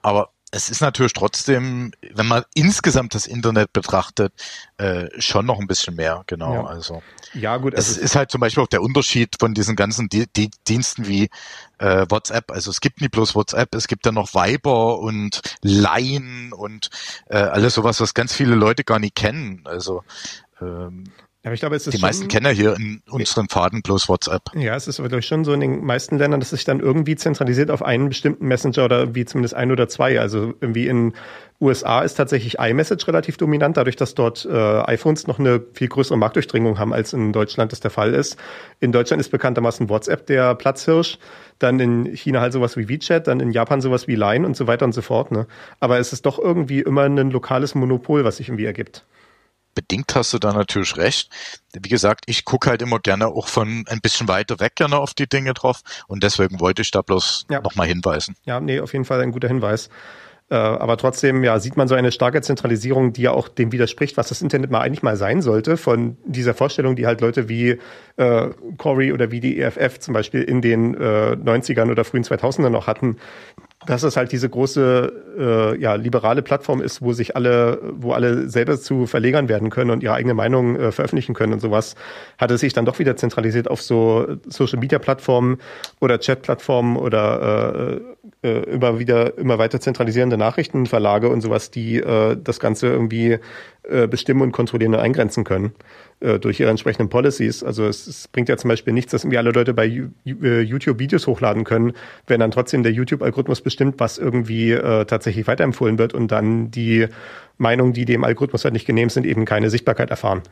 Aber es ist natürlich trotzdem, wenn man insgesamt das Internet betrachtet, äh, schon noch ein bisschen mehr, genau. Ja. Also ja, gut. Also es ist halt zum Beispiel auch der Unterschied von diesen ganzen Di Di Diensten wie äh, WhatsApp. Also es gibt nicht bloß WhatsApp, es gibt ja noch Viber und Line und äh, alles sowas, was ganz viele Leute gar nicht kennen. Also ähm, ja, ich glaube, es ist die meisten kennen ja hier in unseren Pfaden bloß WhatsApp. Ja, es ist aber durch schon so in den meisten Ländern, dass sich dann irgendwie zentralisiert auf einen bestimmten Messenger oder wie zumindest ein oder zwei. Also irgendwie in USA ist tatsächlich iMessage relativ dominant, dadurch, dass dort äh, iPhones noch eine viel größere Marktdurchdringung haben, als in Deutschland das der Fall ist. In Deutschland ist bekanntermaßen WhatsApp der Platzhirsch, dann in China halt sowas wie WeChat, dann in Japan sowas wie Line und so weiter und so fort. Ne? Aber es ist doch irgendwie immer ein lokales Monopol, was sich irgendwie ergibt bedingt hast du da natürlich recht. Wie gesagt, ich gucke halt immer gerne auch von ein bisschen weiter weg gerne auf die Dinge drauf und deswegen wollte ich da bloß ja. nochmal hinweisen. Ja, nee, auf jeden Fall ein guter Hinweis. Äh, aber trotzdem, ja, sieht man so eine starke Zentralisierung, die ja auch dem widerspricht, was das Internet mal eigentlich mal sein sollte, von dieser Vorstellung, die halt Leute wie äh, Corey oder wie die EFF zum Beispiel in den äh, 90ern oder frühen 2000ern noch hatten, dass es halt diese große äh, ja, liberale Plattform ist, wo sich alle, wo alle selber zu Verlegern werden können und ihre eigene Meinung äh, veröffentlichen können und sowas, hat es sich dann doch wieder zentralisiert auf so Social Media Plattformen oder Chat Plattformen oder äh, äh, immer wieder immer weiter zentralisierende Nachrichtenverlage und sowas, die äh, das Ganze irgendwie äh, bestimmen und kontrollieren und eingrenzen können äh, durch ihre entsprechenden Policies. Also es, es, bringt ja zum Beispiel nichts, dass irgendwie alle Leute bei äh, YouTube Videos hochladen können, wenn dann trotzdem der YouTube-Algorithmus bestimmt, was irgendwie äh, tatsächlich weiterempfohlen wird und dann die Meinungen, die dem Algorithmus halt nicht genehm sind, eben keine Sichtbarkeit erfahren.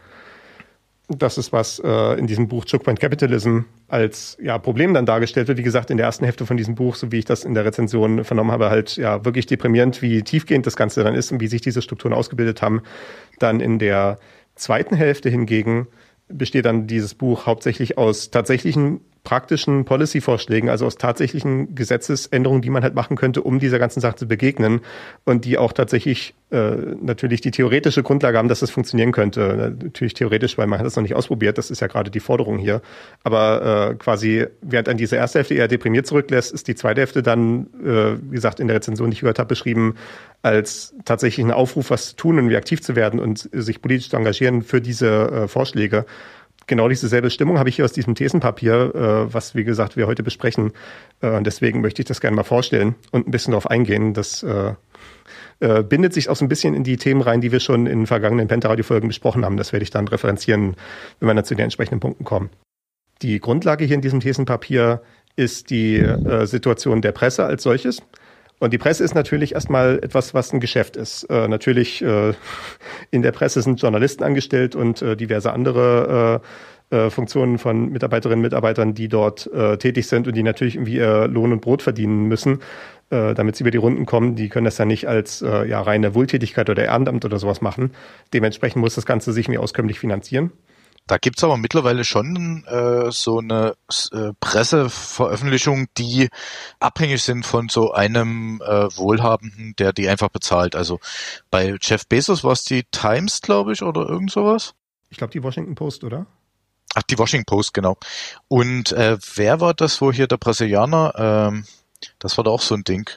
Das ist was äh, in diesem Buch Chokepoint Capitalism als ja, Problem dann dargestellt wird. Wie gesagt, in der ersten Hälfte von diesem Buch, so wie ich das in der Rezension vernommen habe, halt ja wirklich deprimierend, wie tiefgehend das Ganze dann ist und wie sich diese Strukturen ausgebildet haben. Dann in der zweiten Hälfte hingegen besteht dann dieses Buch hauptsächlich aus tatsächlichen praktischen Policy-Vorschlägen, also aus tatsächlichen Gesetzesänderungen, die man halt machen könnte, um dieser ganzen Sache zu begegnen und die auch tatsächlich äh, natürlich die theoretische Grundlage haben, dass das funktionieren könnte. Natürlich theoretisch, weil man hat das noch nicht ausprobiert, das ist ja gerade die Forderung hier. Aber äh, quasi, während an diese erste Hälfte eher deprimiert zurücklässt, ist die zweite Hälfte dann, äh, wie gesagt, in der Rezension, die ich gehört habe, beschrieben als tatsächlich ein Aufruf, was zu tun und wie aktiv zu werden und sich politisch zu engagieren für diese äh, Vorschläge genau diese selbe Stimmung habe ich hier aus diesem Thesenpapier, äh, was, wie gesagt, wir heute besprechen. Äh, deswegen möchte ich das gerne mal vorstellen und ein bisschen darauf eingehen. Das äh, äh, bindet sich auch so ein bisschen in die Themen rein, die wir schon in vergangenen Pentaradio-Folgen besprochen haben. Das werde ich dann referenzieren, wenn wir dann zu den entsprechenden Punkten kommen. Die Grundlage hier in diesem Thesenpapier ist die äh, Situation der Presse als solches. Und die Presse ist natürlich erstmal etwas, was ein Geschäft ist. Äh, natürlich äh, in der Presse sind Journalisten angestellt und äh, diverse andere äh, äh, Funktionen von Mitarbeiterinnen und Mitarbeitern, die dort äh, tätig sind und die natürlich irgendwie ihr Lohn und Brot verdienen müssen, damit sie über die Runden kommen. Die können das ja nicht als ja, reine Wohltätigkeit oder Ehrenamt oder sowas machen. Dementsprechend muss das Ganze sich mir auskömmlich finanzieren. Da gibt's aber mittlerweile schon äh, so eine äh, Presseveröffentlichung, die abhängig sind von so einem äh, Wohlhabenden, der die einfach bezahlt. Also bei Jeff Bezos war es die Times, glaube ich, oder irgend sowas. Ich glaube die Washington Post, oder? Ach, die Washington Post, genau. Und äh, wer war das, wo hier der Brasilianer, ähm, das war doch auch so ein Ding.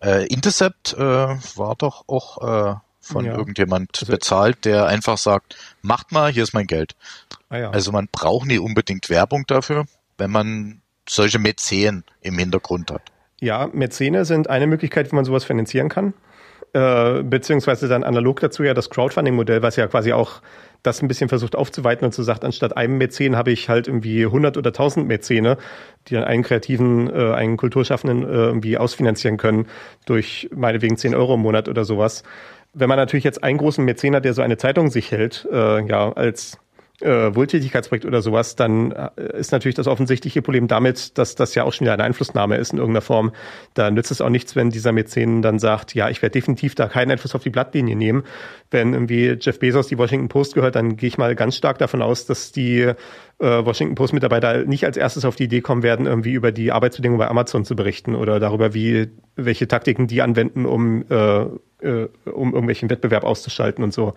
Äh, Intercept äh, war doch auch äh, von ja. irgendjemand also, bezahlt, der einfach sagt, macht mal, hier ist mein Geld. Ah ja. Also man braucht nie unbedingt Werbung dafür, wenn man solche Mäzen im Hintergrund hat. Ja, Mäzene sind eine Möglichkeit, wie man sowas finanzieren kann. Äh, beziehungsweise dann analog dazu ja das Crowdfunding-Modell, was ja quasi auch das ein bisschen versucht aufzuweiten und so sagt, anstatt einem Mäzen habe ich halt irgendwie 100 oder 1000 Mäzene, die dann einen kreativen, äh, einen Kulturschaffenden äh, irgendwie ausfinanzieren können durch meinetwegen 10 Euro im Monat oder sowas. Wenn man natürlich jetzt einen großen Mäzen hat, der so eine Zeitung sich hält, äh, ja, als äh, Wohltätigkeitsprojekt oder sowas, dann äh, ist natürlich das offensichtliche Problem damit, dass das ja auch schon wieder eine Einflussnahme ist in irgendeiner Form. Da nützt es auch nichts, wenn dieser Mäzen dann sagt, ja, ich werde definitiv da keinen Einfluss auf die Blattlinie nehmen. Wenn irgendwie Jeff Bezos die Washington Post gehört, dann gehe ich mal ganz stark davon aus, dass die äh, Washington Post Mitarbeiter nicht als erstes auf die Idee kommen werden, irgendwie über die Arbeitsbedingungen bei Amazon zu berichten oder darüber, wie welche Taktiken die anwenden, um äh, äh, um irgendwelchen Wettbewerb auszuschalten und so.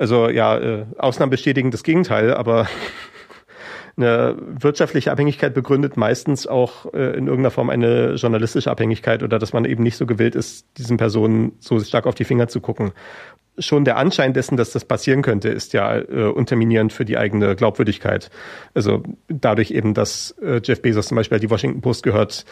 Also ja, äh, Ausnahmen bestätigen das Gegenteil, aber eine wirtschaftliche Abhängigkeit begründet meistens auch äh, in irgendeiner Form eine journalistische Abhängigkeit oder dass man eben nicht so gewillt ist, diesen Personen so stark auf die Finger zu gucken schon der Anschein dessen, dass das passieren könnte, ist ja äh, unterminierend für die eigene Glaubwürdigkeit. Also dadurch eben, dass äh, Jeff Bezos zum Beispiel die Washington Post gehört,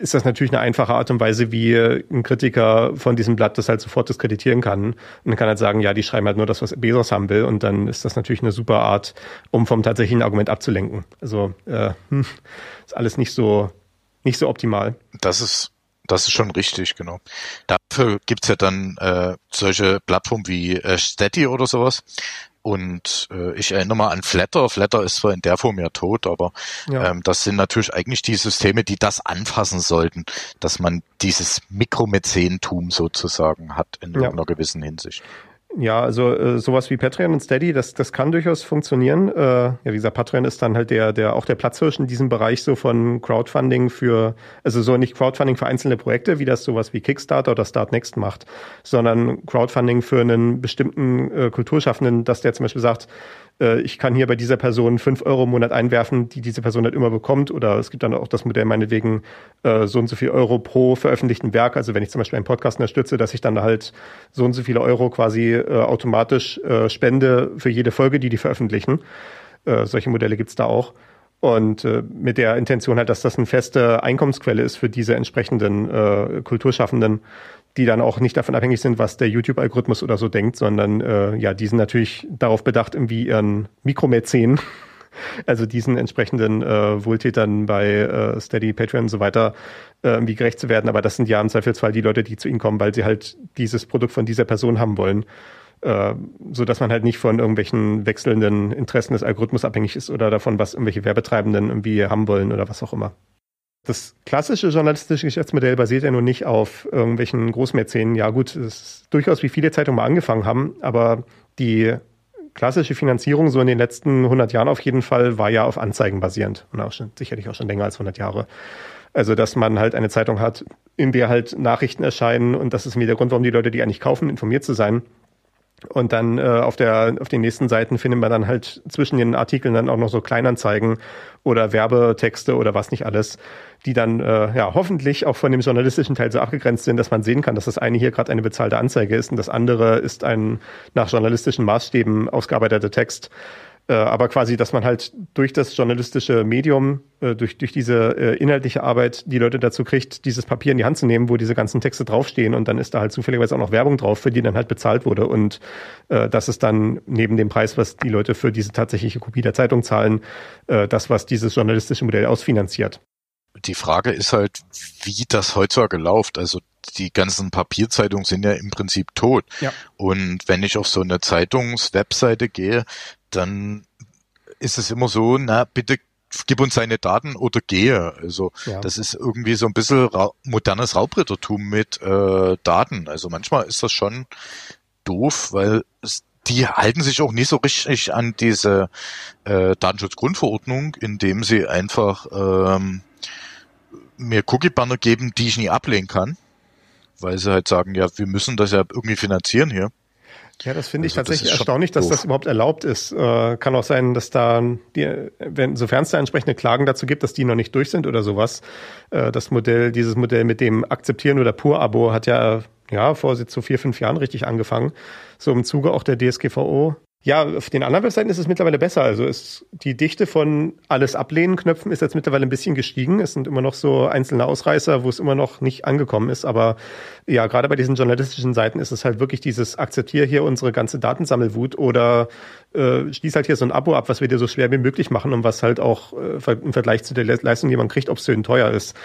ist das natürlich eine einfache Art und Weise, wie ein Kritiker von diesem Blatt das halt sofort diskreditieren kann. Und dann kann halt sagen, ja, die schreiben halt nur das, was Bezos haben will. Und dann ist das natürlich eine super Art, um vom tatsächlichen Argument abzulenken. Also äh, hm, ist alles nicht so nicht so optimal. Das ist das ist schon richtig, genau. Dafür gibt's ja dann äh, solche Plattformen wie äh, Steady oder sowas. Und äh, ich erinnere mal an Flatter. Flatter ist zwar in der Form ja tot, aber ja. Ähm, das sind natürlich eigentlich die Systeme, die das anfassen sollten, dass man dieses Mikromäzentum sozusagen hat in ja. irgendeiner gewissen Hinsicht. Ja, also äh, sowas wie Patreon und Steady, das, das kann durchaus funktionieren. Äh, ja, wie gesagt, Patreon ist dann halt der, der auch der Platzhirsch in diesem Bereich so von Crowdfunding für, also so nicht Crowdfunding für einzelne Projekte, wie das sowas wie Kickstarter oder Startnext macht, sondern Crowdfunding für einen bestimmten äh, Kulturschaffenden, dass der zum Beispiel sagt, äh, ich kann hier bei dieser Person fünf Euro im Monat einwerfen, die diese Person halt immer bekommt. Oder es gibt dann auch das Modell meinetwegen äh, so und so viel Euro pro veröffentlichten Werk. Also wenn ich zum Beispiel einen Podcast unterstütze, dass ich dann halt so und so viele Euro quasi äh, automatisch äh, spende für jede Folge, die die veröffentlichen. Äh, solche Modelle gibt's da auch. Und äh, mit der Intention halt, dass das eine feste Einkommensquelle ist für diese entsprechenden äh, Kulturschaffenden, die dann auch nicht davon abhängig sind, was der YouTube-Algorithmus oder so denkt, sondern äh, ja, die sind natürlich darauf bedacht, irgendwie ihren Mikromäzen, also diesen entsprechenden äh, Wohltätern bei äh, Steady, Patreon und so weiter, äh, irgendwie gerecht zu werden. Aber das sind ja im Zweifelsfall die Leute, die zu ihnen kommen, weil sie halt dieses Produkt von dieser Person haben wollen. Äh, so dass man halt nicht von irgendwelchen wechselnden Interessen des Algorithmus abhängig ist oder davon, was irgendwelche Werbetreibenden irgendwie haben wollen oder was auch immer. Das klassische journalistische Geschäftsmodell basiert ja nun nicht auf irgendwelchen Großmäzenen. Ja gut, es ist durchaus wie viele Zeitungen mal angefangen haben, aber die klassische Finanzierung so in den letzten 100 Jahren auf jeden Fall war ja auf Anzeigen basierend und auch schon, sicherlich auch schon länger als 100 Jahre. Also, dass man halt eine Zeitung hat, in der halt Nachrichten erscheinen und das ist mir der Grund, warum die Leute die eigentlich kaufen, informiert zu sein. Und dann äh, auf der auf den nächsten Seiten findet man dann halt zwischen den Artikeln dann auch noch so Kleinanzeigen oder Werbetexte oder was nicht alles, die dann äh, ja hoffentlich auch von dem journalistischen Teil so abgegrenzt sind, dass man sehen kann, dass das eine hier gerade eine bezahlte Anzeige ist und das andere ist ein nach journalistischen Maßstäben ausgearbeiteter Text. Äh, aber quasi, dass man halt durch das journalistische Medium, äh, durch, durch diese äh, inhaltliche Arbeit die Leute dazu kriegt, dieses Papier in die Hand zu nehmen, wo diese ganzen Texte draufstehen und dann ist da halt zufälligerweise auch noch Werbung drauf, für die dann halt bezahlt wurde und äh, das ist dann neben dem Preis, was die Leute für diese tatsächliche Kopie der Zeitung zahlen, äh, das, was dieses journalistische Modell ausfinanziert. Die Frage ist halt, wie das heutzutage läuft. Also die ganzen Papierzeitungen sind ja im Prinzip tot. Ja. Und wenn ich auf so eine Zeitungswebseite gehe, dann ist es immer so, na, bitte gib uns seine Daten oder gehe. Also ja. das ist irgendwie so ein bisschen ra modernes Raubrittertum mit äh, Daten. Also manchmal ist das schon doof, weil es, die halten sich auch nicht so richtig an diese äh, Datenschutzgrundverordnung, indem sie einfach ähm, mir Cookie-Banner geben, die ich nie ablehnen kann, weil sie halt sagen, ja, wir müssen das ja irgendwie finanzieren hier. Ja, das finde ich also, tatsächlich das erstaunlich, dass das überhaupt erlaubt ist. Äh, kann auch sein, dass da, die, wenn, sofern es da entsprechende Klagen dazu gibt, dass die noch nicht durch sind oder sowas. Äh, das Modell, dieses Modell mit dem Akzeptieren oder Pur-Abo hat ja, ja, vor so vier, fünf Jahren richtig angefangen. So im Zuge auch der DSGVO ja, auf den anderen Webseiten ist es mittlerweile besser. Also ist die Dichte von alles ablehnen Knöpfen ist jetzt mittlerweile ein bisschen gestiegen. Es sind immer noch so einzelne Ausreißer, wo es immer noch nicht angekommen ist. Aber ja, gerade bei diesen journalistischen Seiten ist es halt wirklich dieses akzeptier hier unsere ganze Datensammelwut oder äh, schließ halt hier so ein Abo ab, was wir dir so schwer wie möglich machen und was halt auch äh, im Vergleich zu der Leistung, die man kriegt, obszön teuer ist.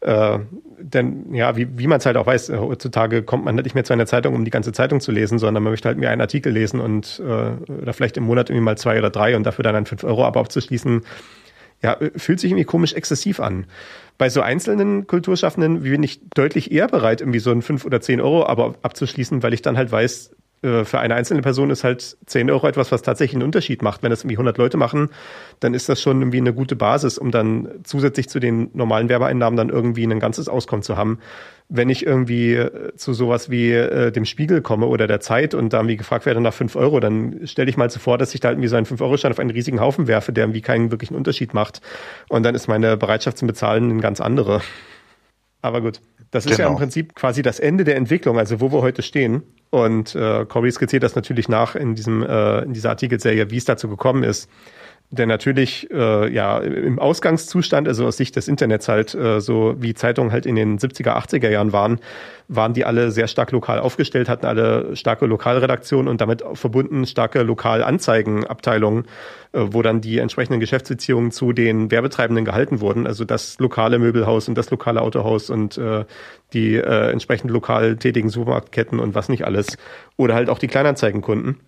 Äh, denn ja, wie, wie man es halt auch weiß, äh, heutzutage kommt man halt nicht mehr zu einer Zeitung, um die ganze Zeitung zu lesen, sondern man möchte halt mir einen Artikel lesen und äh, oder vielleicht im Monat irgendwie mal zwei oder drei und dafür dann ein 5-Euro-Abo abzuschließen, ja, äh, fühlt sich irgendwie komisch exzessiv an. Bei so einzelnen Kulturschaffenden bin ich deutlich eher bereit, irgendwie so ein 5 oder 10 Euro Abo abzuschließen, weil ich dann halt weiß, für eine einzelne Person ist halt 10 Euro etwas, was tatsächlich einen Unterschied macht. Wenn das irgendwie 100 Leute machen, dann ist das schon irgendwie eine gute Basis, um dann zusätzlich zu den normalen Werbeeinnahmen dann irgendwie ein ganzes Auskommen zu haben. Wenn ich irgendwie äh, zu sowas wie äh, dem Spiegel komme oder der Zeit und da irgendwie gefragt werde nach 5 Euro, dann stelle ich mal so vor, dass ich da irgendwie so einen 5-Euro-Schein auf einen riesigen Haufen werfe, der irgendwie keinen wirklichen Unterschied macht. Und dann ist meine Bereitschaft zum Bezahlen eine ganz andere. Aber gut, das ist genau. ja im genau. Prinzip quasi das Ende der Entwicklung, also wo wir heute stehen. Und äh, Corey skizziert das natürlich nach in diesem äh, in dieser Artikelserie, wie es dazu gekommen ist. Denn natürlich, äh, ja, im Ausgangszustand, also aus Sicht des Internets halt, äh, so wie Zeitungen halt in den 70er, 80er Jahren waren, waren die alle sehr stark lokal aufgestellt, hatten alle starke Lokalredaktionen und damit verbunden starke Lokalanzeigenabteilungen, äh, wo dann die entsprechenden Geschäftsbeziehungen zu den Werbetreibenden gehalten wurden. Also das lokale Möbelhaus und das lokale Autohaus und äh, die äh, entsprechend lokal tätigen Supermarktketten und was nicht alles. Oder halt auch die Kleinanzeigenkunden.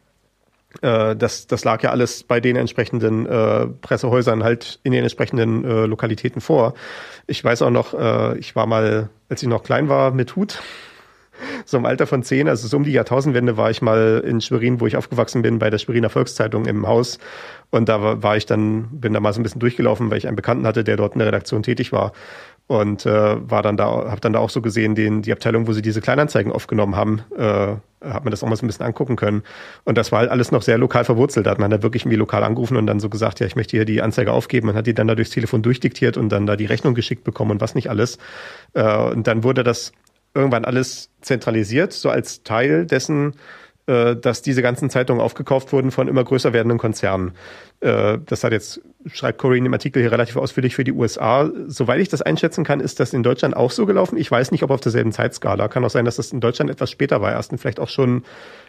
Äh, das, das lag ja alles bei den entsprechenden äh, Pressehäusern halt in den entsprechenden äh, Lokalitäten vor. Ich weiß auch noch, äh, ich war mal, als ich noch klein war, mit Hut, so im Alter von zehn, also so um die Jahrtausendwende war ich mal in Schwerin, wo ich aufgewachsen bin, bei der Schweriner Volkszeitung im Haus. Und da war, war ich dann, bin da mal so ein bisschen durchgelaufen, weil ich einen Bekannten hatte, der dort in der Redaktion tätig war und äh, war dann da, habe dann da auch so gesehen, den die Abteilung, wo sie diese Kleinanzeigen aufgenommen haben, äh, hat man das auch mal so ein bisschen angucken können. Und das war halt alles noch sehr lokal verwurzelt. Da hat man da wirklich irgendwie lokal angerufen und dann so gesagt, ja, ich möchte hier die Anzeige aufgeben. Man hat die dann da durchs Telefon durchdiktiert und dann da die Rechnung geschickt bekommen und was nicht alles. Äh, und dann wurde das irgendwann alles zentralisiert, so als Teil dessen, dass diese ganzen Zeitungen aufgekauft wurden von immer größer werdenden Konzernen. Äh, das hat jetzt, schreibt Corinne im Artikel hier relativ ausführlich für die USA. Soweit ich das einschätzen kann, ist das in Deutschland auch so gelaufen. Ich weiß nicht, ob auf derselben Zeitskala. Kann auch sein, dass das in Deutschland etwas später war, erst und vielleicht auch schon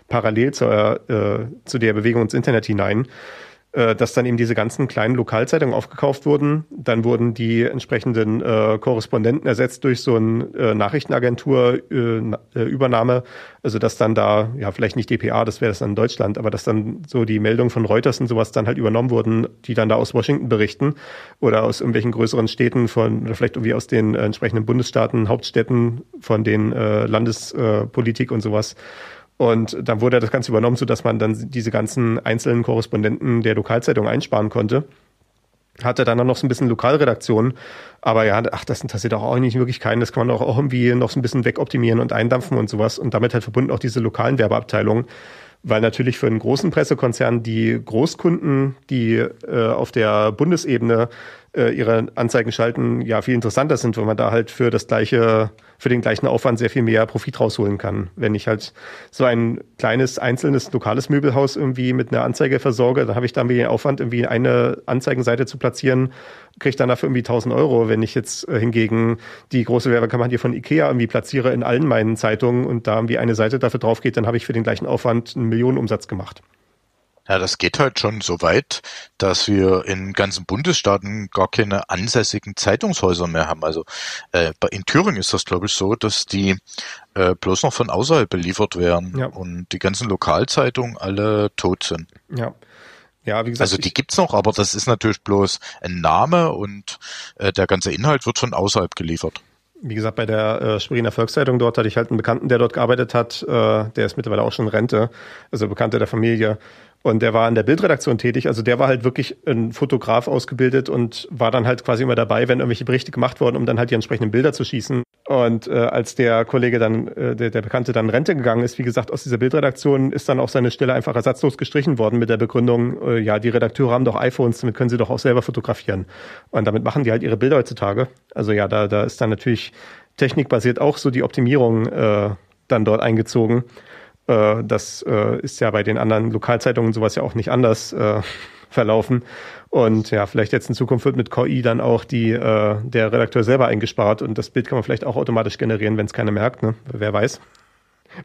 parallel zur, äh, zu der Bewegung ins Internet hinein. Äh, dass dann eben diese ganzen kleinen Lokalzeitungen aufgekauft wurden. Dann wurden die entsprechenden äh, Korrespondenten ersetzt durch so eine äh, Nachrichtenagentur-Übernahme. Äh, äh also dass dann da, ja vielleicht nicht DPA, das wäre das dann in Deutschland, aber dass dann so die Meldungen von Reuters und sowas dann halt übernommen wurden, die dann da aus Washington berichten oder aus irgendwelchen größeren Städten von, oder vielleicht irgendwie aus den äh, entsprechenden Bundesstaaten, Hauptstädten von den Landespolitik und sowas. Und dann wurde das Ganze übernommen, so dass man dann diese ganzen einzelnen Korrespondenten der Lokalzeitung einsparen konnte. Hatte dann noch so ein bisschen Lokalredaktion. Aber ja, ach, das interessiert auch, auch nicht wirklich keinen. Das kann man auch irgendwie noch so ein bisschen wegoptimieren und eindampfen und sowas. Und damit halt verbunden auch diese lokalen Werbeabteilungen. Weil natürlich für einen großen Pressekonzern die Großkunden, die äh, auf der Bundesebene äh, ihre Anzeigen schalten, ja viel interessanter sind, weil man da halt für das gleiche, für den gleichen Aufwand sehr viel mehr Profit rausholen kann. Wenn ich halt so ein kleines, einzelnes, lokales Möbelhaus irgendwie mit einer Anzeige versorge, dann habe ich da den Aufwand, irgendwie eine Anzeigenseite zu platzieren, kriege dann dafür irgendwie 1000 Euro. Wenn ich jetzt äh, hingegen die große Werbekampagne von Ikea irgendwie platziere in allen meinen Zeitungen und da irgendwie eine Seite dafür drauf geht, dann habe ich für den gleichen Aufwand einen Millionenumsatz gemacht. Ja, das geht halt schon so weit, dass wir in ganzen Bundesstaaten gar keine ansässigen Zeitungshäuser mehr haben. Also äh, in Thüringen ist das, glaube ich, so, dass die äh, bloß noch von außerhalb beliefert werden ja. und die ganzen Lokalzeitungen alle tot sind. Ja. Ja, wie gesagt, also die gibt's noch, aber das ist natürlich bloß ein Name und äh, der ganze Inhalt wird von außerhalb geliefert wie gesagt, bei der äh, Schweriner Volkszeitung dort hatte ich halt einen Bekannten, der dort gearbeitet hat. Äh, der ist mittlerweile auch schon in Rente, also Bekannter der Familie. Und der war in der Bildredaktion tätig. Also der war halt wirklich ein Fotograf ausgebildet und war dann halt quasi immer dabei, wenn irgendwelche Berichte gemacht wurden, um dann halt die entsprechenden Bilder zu schießen. Und äh, als der Kollege dann, äh, der, der Bekannte dann Rente gegangen ist, wie gesagt, aus dieser Bildredaktion ist dann auch seine Stelle einfach ersatzlos gestrichen worden mit der Begründung, äh, ja, die Redakteure haben doch iPhones, damit können sie doch auch selber fotografieren. Und damit machen die halt ihre Bilder heutzutage. Also ja, da, da ist dann natürlich technikbasiert auch so die Optimierung äh, dann dort eingezogen. Äh, das äh, ist ja bei den anderen Lokalzeitungen sowas ja auch nicht anders äh, verlaufen. Und ja, vielleicht jetzt in Zukunft wird mit KI dann auch die, äh, der Redakteur selber eingespart und das Bild kann man vielleicht auch automatisch generieren, wenn es keiner merkt, ne? Wer weiß.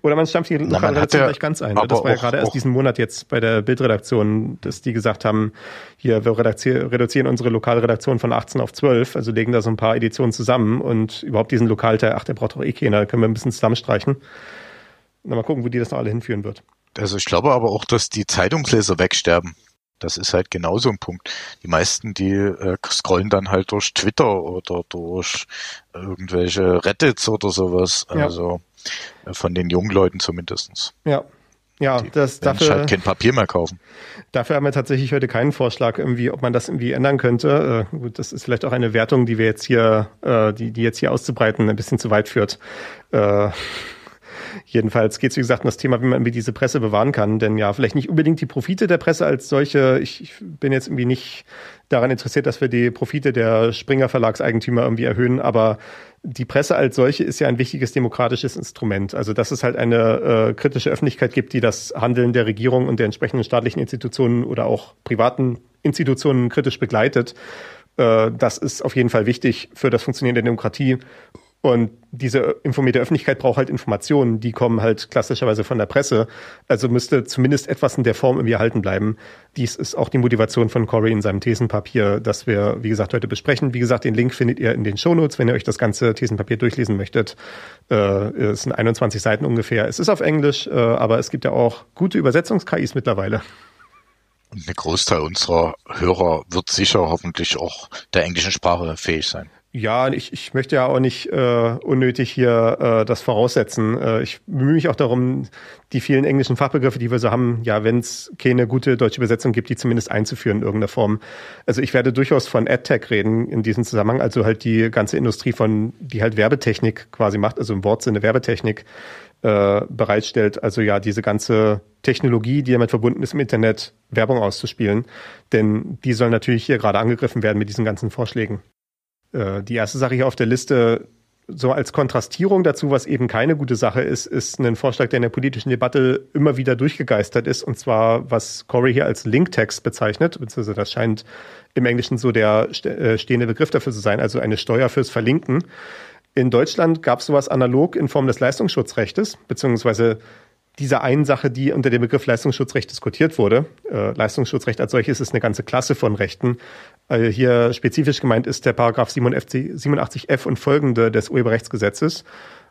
Oder man stampft die Lokalredaktion gleich ganz ein. Ne? Das war ja gerade erst diesen Monat jetzt bei der Bildredaktion, dass die gesagt haben, hier, wir reduzieren unsere Lokalredaktion von 18 auf 12, also legen da so ein paar Editionen zusammen und überhaupt diesen Lokalteil, ach, der braucht doch eh keiner, können wir ein bisschen zusammenstreichen. Na, mal gucken, wo die das noch alle hinführen wird. Also ich glaube aber auch, dass die Zeitungsleser wegsterben. Das ist halt genauso ein Punkt. Die meisten, die äh, scrollen dann halt durch Twitter oder durch irgendwelche Reddits oder sowas. Ja. Also äh, von den jungen Leuten zumindestens. Ja. Ja, die das dafür halt kein Papier mehr kaufen. Dafür haben wir tatsächlich heute keinen Vorschlag, irgendwie, ob man das irgendwie ändern könnte. Äh, gut, das ist vielleicht auch eine Wertung, die wir jetzt hier, äh, die, die jetzt hier auszubreiten, ein bisschen zu weit führt. Äh, Jedenfalls geht es, wie gesagt, um das Thema, wie man irgendwie diese Presse bewahren kann. Denn ja, vielleicht nicht unbedingt die Profite der Presse als solche. Ich, ich bin jetzt irgendwie nicht daran interessiert, dass wir die Profite der Springer Verlagseigentümer irgendwie erhöhen, aber die Presse als solche ist ja ein wichtiges demokratisches Instrument. Also dass es halt eine äh, kritische Öffentlichkeit gibt, die das Handeln der Regierung und der entsprechenden staatlichen Institutionen oder auch privaten Institutionen kritisch begleitet. Äh, das ist auf jeden Fall wichtig für das Funktionieren der Demokratie. Und diese informierte Öffentlichkeit braucht halt Informationen, die kommen halt klassischerweise von der Presse. Also müsste zumindest etwas in der Form irgendwie erhalten bleiben. Dies ist auch die Motivation von Corey in seinem Thesenpapier, das wir, wie gesagt, heute besprechen. Wie gesagt, den Link findet ihr in den Shownotes, wenn ihr euch das ganze Thesenpapier durchlesen möchtet. Äh, es sind 21 Seiten ungefähr. Es ist auf Englisch, äh, aber es gibt ja auch gute Übersetzungs-KIs mittlerweile. Und ein Großteil unserer Hörer wird sicher hoffentlich auch der englischen Sprache fähig sein. Ja, ich, ich möchte ja auch nicht äh, unnötig hier äh, das voraussetzen. Äh, ich bemühe mich auch darum, die vielen englischen Fachbegriffe, die wir so haben, ja, wenn es keine gute deutsche Übersetzung gibt, die zumindest einzuführen in irgendeiner Form. Also ich werde durchaus von AdTech reden in diesem Zusammenhang, also halt die ganze Industrie von, die halt Werbetechnik quasi macht, also im Wortsinne Werbetechnik äh, bereitstellt. Also ja, diese ganze Technologie, die damit verbunden ist, im Internet Werbung auszuspielen. Denn die soll natürlich hier gerade angegriffen werden mit diesen ganzen Vorschlägen. Äh, die erste Sache hier auf der Liste, so als Kontrastierung dazu, was eben keine gute Sache ist, ist ein Vorschlag, der in der politischen Debatte immer wieder durchgegeistert ist, und zwar, was Corey hier als Linktext bezeichnet, beziehungsweise das scheint im Englischen so der äh, stehende Begriff dafür zu sein, also eine Steuer fürs Verlinken. In Deutschland gab es sowas analog in Form des Leistungsschutzrechtes, beziehungsweise dieser einen Sache, die unter dem Begriff Leistungsschutzrecht diskutiert wurde. Äh, Leistungsschutzrecht als solches ist eine ganze Klasse von Rechten. Also hier spezifisch gemeint ist der Paragraph 87f und folgende des Urheberrechtsgesetzes,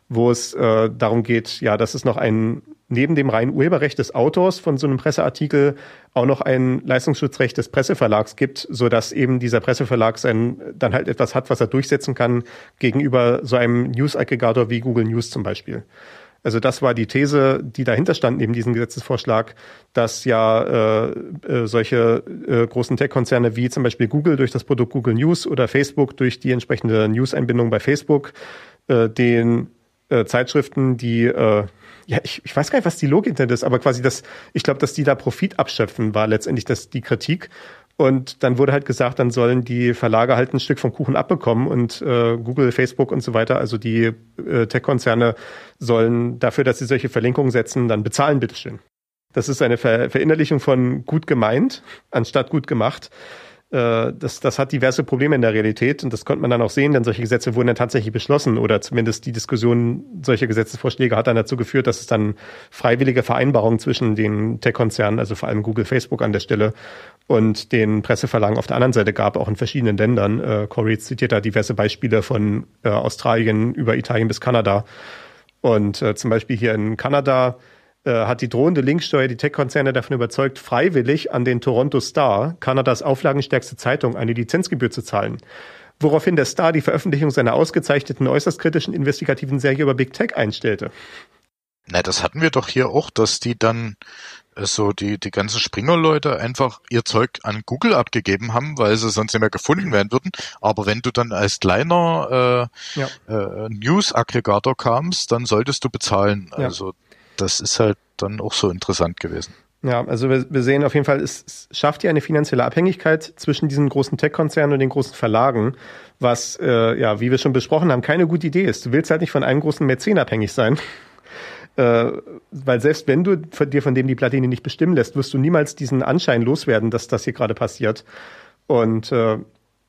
wo es äh, darum geht, ja, dass es noch ein neben dem reinen Urheberrecht des Autors von so einem Presseartikel auch noch ein Leistungsschutzrecht des Presseverlags gibt, so dass eben dieser Presseverlag sein dann halt etwas hat, was er durchsetzen kann gegenüber so einem News-Aggregator wie Google News zum Beispiel. Also das war die These, die dahinter stand neben diesem Gesetzesvorschlag, dass ja äh, äh, solche äh, großen Tech-Konzerne wie zum Beispiel Google durch das Produkt Google News oder Facebook durch die entsprechende News-Einbindung bei Facebook äh, den äh, Zeitschriften, die äh, ja, ich, ich weiß gar nicht, was die Logik denn ist, aber quasi das, ich glaube, dass die da Profit abschöpfen, war letztendlich das die Kritik. Und dann wurde halt gesagt, dann sollen die Verlage halt ein Stück vom Kuchen abbekommen und äh, Google, Facebook und so weiter, also die äh, Tech-Konzerne sollen dafür, dass sie solche Verlinkungen setzen, dann bezahlen, bitteschön. Das ist eine Ver Verinnerlichung von gut gemeint, anstatt gut gemacht. Äh, das, das hat diverse Probleme in der Realität und das konnte man dann auch sehen, denn solche Gesetze wurden dann tatsächlich beschlossen oder zumindest die Diskussion solcher Gesetzesvorschläge hat dann dazu geführt, dass es dann freiwillige Vereinbarungen zwischen den Tech-Konzernen, also vor allem Google, Facebook an der Stelle und den Presseverlagen auf der anderen Seite gab, auch in verschiedenen Ländern. Äh, Corey zitiert da diverse Beispiele von äh, Australien über Italien bis Kanada. Und äh, zum Beispiel hier in Kanada äh, hat die drohende Linksteuer die Tech-Konzerne davon überzeugt, freiwillig an den Toronto Star, Kanadas auflagenstärkste Zeitung, eine Lizenzgebühr zu zahlen. Woraufhin der Star die Veröffentlichung seiner ausgezeichneten, äußerst kritischen investigativen Serie über Big Tech einstellte. Na, das hatten wir doch hier auch, dass die dann so die, die ganzen Springer-Leute einfach ihr Zeug an Google abgegeben haben, weil sie sonst nicht mehr gefunden werden würden. Aber wenn du dann als kleiner äh, ja. äh, News-Aggregator kamst, dann solltest du bezahlen. Ja. Also das ist halt dann auch so interessant gewesen. Ja, also wir, wir sehen auf jeden Fall, es, es schafft ja eine finanzielle Abhängigkeit zwischen diesen großen Tech-Konzernen und den großen Verlagen, was, äh, ja, wie wir schon besprochen haben, keine gute Idee ist. Du willst halt nicht von einem großen Mäzen abhängig sein. Äh, weil selbst wenn du von dir von dem die Platine nicht bestimmen lässt, wirst du niemals diesen Anschein loswerden, dass das hier gerade passiert. Und äh,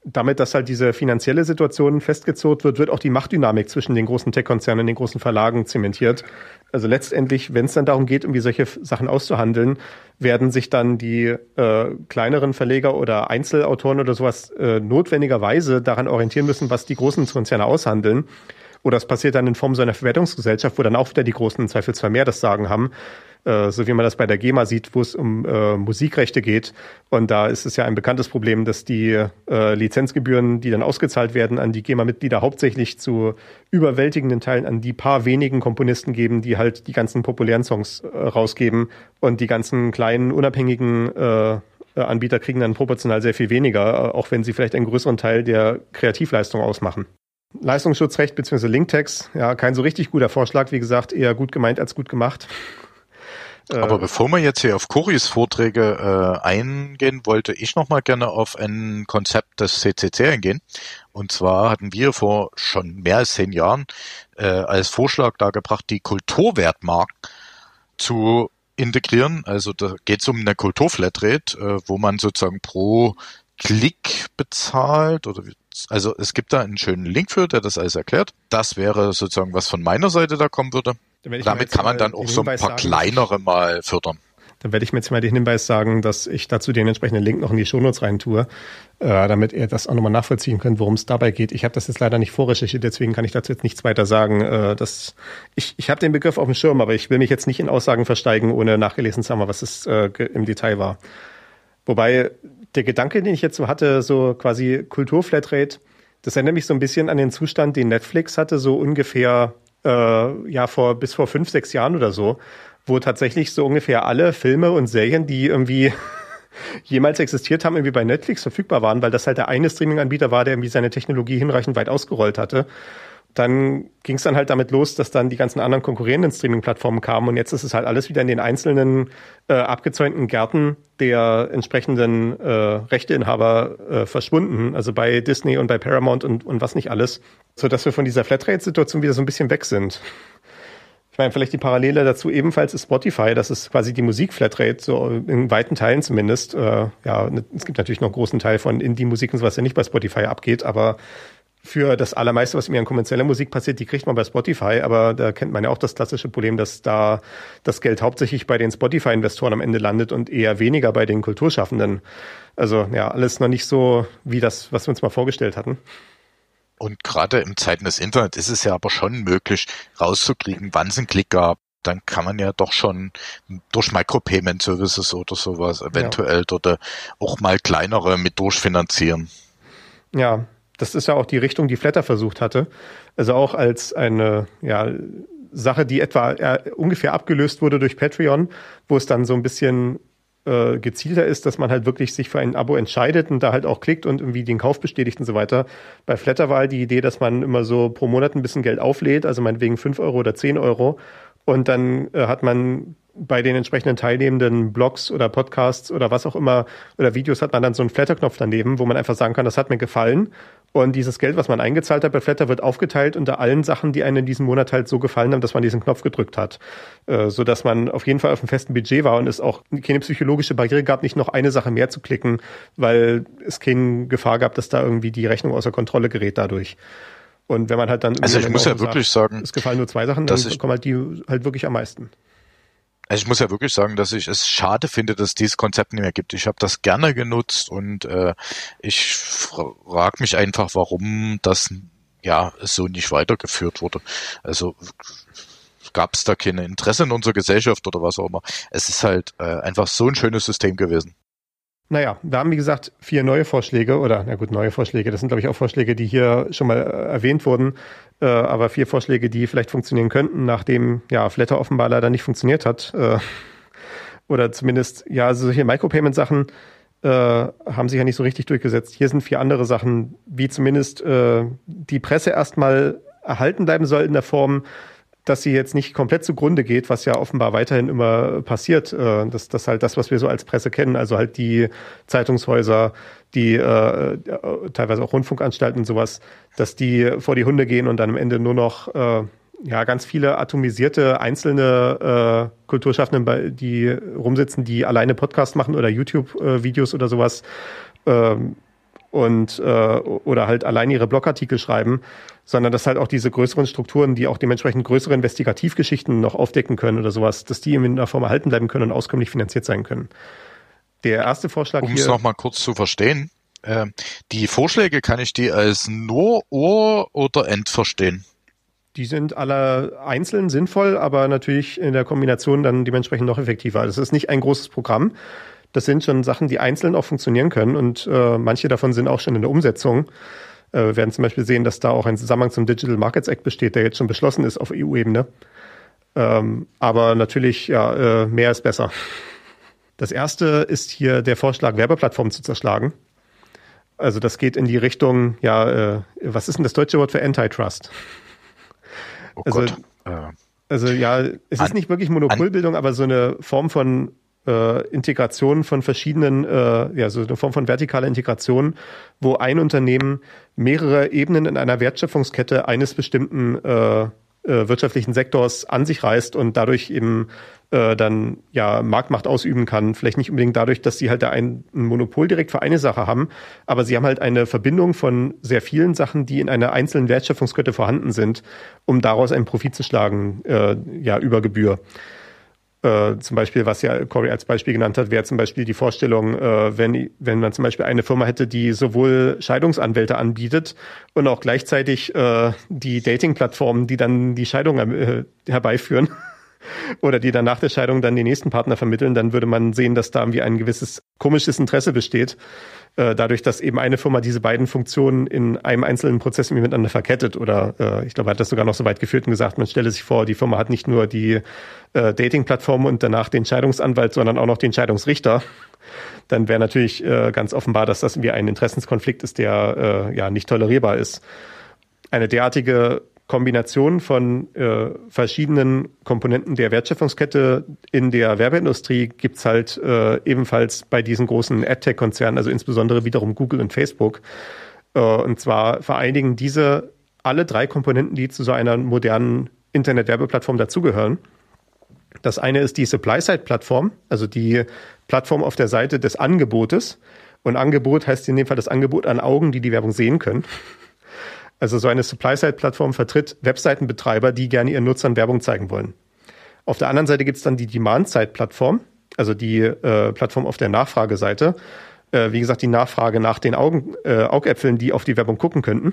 damit, dass halt diese finanzielle Situation festgezurrt wird, wird auch die Machtdynamik zwischen den großen Tech-Konzernen und den großen Verlagen zementiert. Also letztendlich, wenn es dann darum geht, irgendwie solche Sachen auszuhandeln, werden sich dann die äh, kleineren Verleger oder Einzelautoren oder sowas äh, notwendigerweise daran orientieren müssen, was die großen Konzerne aushandeln. Oder es passiert dann in Form so einer Verwertungsgesellschaft, wo dann auch wieder die Großen im Zweifelsfall mehr das Sagen haben. Äh, so wie man das bei der GEMA sieht, wo es um äh, Musikrechte geht. Und da ist es ja ein bekanntes Problem, dass die äh, Lizenzgebühren, die dann ausgezahlt werden an die GEMA-Mitglieder, hauptsächlich zu überwältigenden Teilen an die paar wenigen Komponisten geben, die halt die ganzen populären Songs äh, rausgeben. Und die ganzen kleinen, unabhängigen äh, Anbieter kriegen dann proportional sehr viel weniger, auch wenn sie vielleicht einen größeren Teil der Kreativleistung ausmachen. Leistungsschutzrecht bzw. Linktext, ja, kein so richtig guter Vorschlag, wie gesagt, eher gut gemeint als gut gemacht. Aber äh, bevor wir jetzt hier auf Coris Vorträge äh, eingehen, wollte ich noch mal gerne auf ein Konzept des CCC eingehen. Und zwar hatten wir vor schon mehr als zehn Jahren äh, als Vorschlag dargebracht, die Kulturwertmarken zu integrieren. Also da geht es um eine Kulturflatrate, äh, wo man sozusagen pro Klick bezahlt oder also es gibt da einen schönen Link für, der das alles erklärt. Das wäre sozusagen, was von meiner Seite da kommen würde. Damit kann man dann auch so ein paar sagen, kleinere mal fördern. Dann werde ich mir jetzt mal den Hinweis sagen, dass ich dazu den entsprechenden Link noch in die Shownotes rein tue, äh, damit ihr das auch nochmal nachvollziehen könnt, worum es dabei geht. Ich habe das jetzt leider nicht vorrecherchiert, deswegen kann ich dazu jetzt nichts weiter sagen. Äh, dass ich ich habe den Begriff auf dem Schirm, aber ich will mich jetzt nicht in Aussagen versteigen, ohne nachgelesen zu haben, was es äh, im Detail war. Wobei der Gedanke, den ich jetzt so hatte, so quasi Kulturflatrate, das erinnert mich so ein bisschen an den Zustand, den Netflix hatte, so ungefähr äh, ja vor bis vor fünf, sechs Jahren oder so, wo tatsächlich so ungefähr alle Filme und Serien, die irgendwie jemals existiert haben, irgendwie bei Netflix verfügbar waren, weil das halt der eine Streaming-Anbieter war, der irgendwie seine Technologie hinreichend weit ausgerollt hatte dann ging es dann halt damit los, dass dann die ganzen anderen konkurrierenden Streaming-Plattformen kamen und jetzt ist es halt alles wieder in den einzelnen äh, abgezäunten Gärten der entsprechenden äh, Rechteinhaber äh, verschwunden, also bei Disney und bei Paramount und, und was nicht alles, so dass wir von dieser Flatrate-Situation wieder so ein bisschen weg sind. Ich meine, vielleicht die Parallele dazu ebenfalls ist Spotify, das ist quasi die Musik-Flatrate, so in weiten Teilen zumindest. Äh, ja, es gibt natürlich noch einen großen Teil von Indie-Musik und so, was ja nicht bei Spotify abgeht, aber für das allermeiste, was mir an kommerzieller Musik passiert, die kriegt man bei Spotify, aber da kennt man ja auch das klassische Problem, dass da das Geld hauptsächlich bei den Spotify-Investoren am Ende landet und eher weniger bei den Kulturschaffenden. Also ja, alles noch nicht so wie das, was wir uns mal vorgestellt hatten. Und gerade im Zeiten des Internets ist es ja aber schon möglich, rauszukriegen, wann es einen Klick gab. Dann kann man ja doch schon durch Micropayment Services oder sowas eventuell ja. dort auch mal kleinere mit durchfinanzieren. Ja, das ist ja auch die Richtung, die Flatter versucht hatte. Also auch als eine ja, Sache, die etwa äh, ungefähr abgelöst wurde durch Patreon, wo es dann so ein bisschen äh, gezielter ist, dass man halt wirklich sich für ein Abo entscheidet und da halt auch klickt und irgendwie den Kauf bestätigt und so weiter. Bei Flatter war halt die Idee, dass man immer so pro Monat ein bisschen Geld auflädt, also meinetwegen fünf Euro oder zehn Euro. Und dann äh, hat man bei den entsprechenden teilnehmenden Blogs oder Podcasts oder was auch immer oder Videos hat man dann so einen Flatter-Knopf daneben, wo man einfach sagen kann, das hat mir gefallen. Und dieses Geld, was man eingezahlt hat bei Flatter, wird aufgeteilt unter allen Sachen, die einem in diesem Monat halt so gefallen haben, dass man diesen Knopf gedrückt hat. Äh, so dass man auf jeden Fall auf einem festen Budget war und es auch keine psychologische Barriere gab, nicht noch eine Sache mehr zu klicken, weil es keine Gefahr gab, dass da irgendwie die Rechnung außer Kontrolle gerät dadurch. Und wenn man halt dann also ich muss ja wirklich sagt, sagen, es gefallen nur zwei Sachen, dann kommen halt die halt wirklich am meisten. Also ich muss ja wirklich sagen, dass ich es schade finde, dass dieses Konzept nicht mehr gibt. Ich habe das gerne genutzt und äh, ich frage mich einfach, warum das ja so nicht weitergeführt wurde. Also gab es da kein Interesse in unserer Gesellschaft oder was auch immer. Es ist halt äh, einfach so ein schönes System gewesen. Naja, wir haben wie gesagt vier neue Vorschläge oder na gut, neue Vorschläge. Das sind glaube ich auch Vorschläge, die hier schon mal äh, erwähnt wurden, äh, aber vier Vorschläge, die vielleicht funktionieren könnten, nachdem ja Flatter offenbar leider nicht funktioniert hat. Äh, oder zumindest, ja, also solche Micropayment-Sachen äh, haben sich ja nicht so richtig durchgesetzt. Hier sind vier andere Sachen, wie zumindest äh, die Presse erstmal erhalten bleiben soll in der Form, dass sie jetzt nicht komplett zugrunde geht, was ja offenbar weiterhin immer passiert. Äh, das, das halt das, was wir so als Presse kennen, also halt die Zeitungshäuser, die äh, teilweise auch Rundfunkanstalten und sowas, dass die vor die Hunde gehen und dann am Ende nur noch äh, ja ganz viele atomisierte einzelne äh, Kulturschaffende, die rumsitzen, die alleine Podcast machen oder YouTube-Videos oder sowas. Ähm, und äh, oder halt allein ihre Blogartikel schreiben, sondern dass halt auch diese größeren Strukturen, die auch dementsprechend größere Investigativgeschichten noch aufdecken können oder sowas, dass die in einer Form erhalten bleiben können und auskömmlich finanziert sein können. Der erste Vorschlag um es nochmal kurz zu verstehen, äh, die Vorschläge kann ich die als nur Ohr oder End verstehen? Die sind alle einzeln sinnvoll, aber natürlich in der Kombination dann dementsprechend noch effektiver. Das ist nicht ein großes Programm, das sind schon Sachen, die einzeln auch funktionieren können und äh, manche davon sind auch schon in der Umsetzung. Äh, wir werden zum Beispiel sehen, dass da auch ein Zusammenhang zum Digital Markets Act besteht, der jetzt schon beschlossen ist auf EU-Ebene. Ähm, aber natürlich, ja, äh, mehr ist besser. Das erste ist hier der Vorschlag, Werbeplattformen zu zerschlagen. Also das geht in die Richtung, ja, äh, was ist denn das deutsche Wort für Antitrust? Oh also, Gott. Äh, also ja, es ist nicht wirklich Monopolbildung, aber so eine Form von äh, Integration von verschiedenen, äh, ja, so eine Form von vertikaler Integration, wo ein Unternehmen mehrere Ebenen in einer Wertschöpfungskette eines bestimmten äh, äh, wirtschaftlichen Sektors an sich reißt und dadurch eben äh, dann ja Marktmacht ausüben kann. Vielleicht nicht unbedingt dadurch, dass sie halt da ein, ein Monopol direkt für eine Sache haben, aber sie haben halt eine Verbindung von sehr vielen Sachen, die in einer einzelnen Wertschöpfungskette vorhanden sind, um daraus einen Profit zu schlagen, äh, ja, über Gebühr. Äh, zum Beispiel, was ja Corey als Beispiel genannt hat, wäre zum Beispiel die Vorstellung, äh, wenn, wenn man zum Beispiel eine Firma hätte, die sowohl Scheidungsanwälte anbietet und auch gleichzeitig äh, die Dating-Plattformen, die dann die Scheidung äh, herbeiführen oder die dann nach der Scheidung dann den nächsten Partner vermitteln, dann würde man sehen, dass da irgendwie ein gewisses komisches Interesse besteht, äh, dadurch, dass eben eine Firma diese beiden Funktionen in einem einzelnen Prozess miteinander verkettet. Oder äh, ich glaube, er hat das sogar noch so weit geführt und gesagt, man stelle sich vor, die Firma hat nicht nur die äh, Dating-Plattform und danach den Scheidungsanwalt, sondern auch noch den Scheidungsrichter. Dann wäre natürlich äh, ganz offenbar, dass das wie ein Interessenskonflikt ist, der äh, ja nicht tolerierbar ist. Eine derartige Kombination von äh, verschiedenen Komponenten der Wertschöpfungskette in der Werbeindustrie gibt's halt äh, ebenfalls bei diesen großen AdTech-Konzernen, also insbesondere wiederum Google und Facebook. Äh, und zwar vereinigen diese alle drei Komponenten, die zu so einer modernen Internet-Werbeplattform dazugehören. Das eine ist die Supply-Side-Plattform, also die Plattform auf der Seite des Angebotes. Und Angebot heißt in dem Fall das Angebot an Augen, die die Werbung sehen können. Also so eine Supply-Side-Plattform vertritt Webseitenbetreiber, die gerne ihren Nutzern Werbung zeigen wollen. Auf der anderen Seite gibt es dann die Demand-Side-Plattform, also die äh, Plattform auf der Nachfrageseite. Äh, wie gesagt, die Nachfrage nach den Augen, äh, Augäpfeln, die auf die Werbung gucken könnten.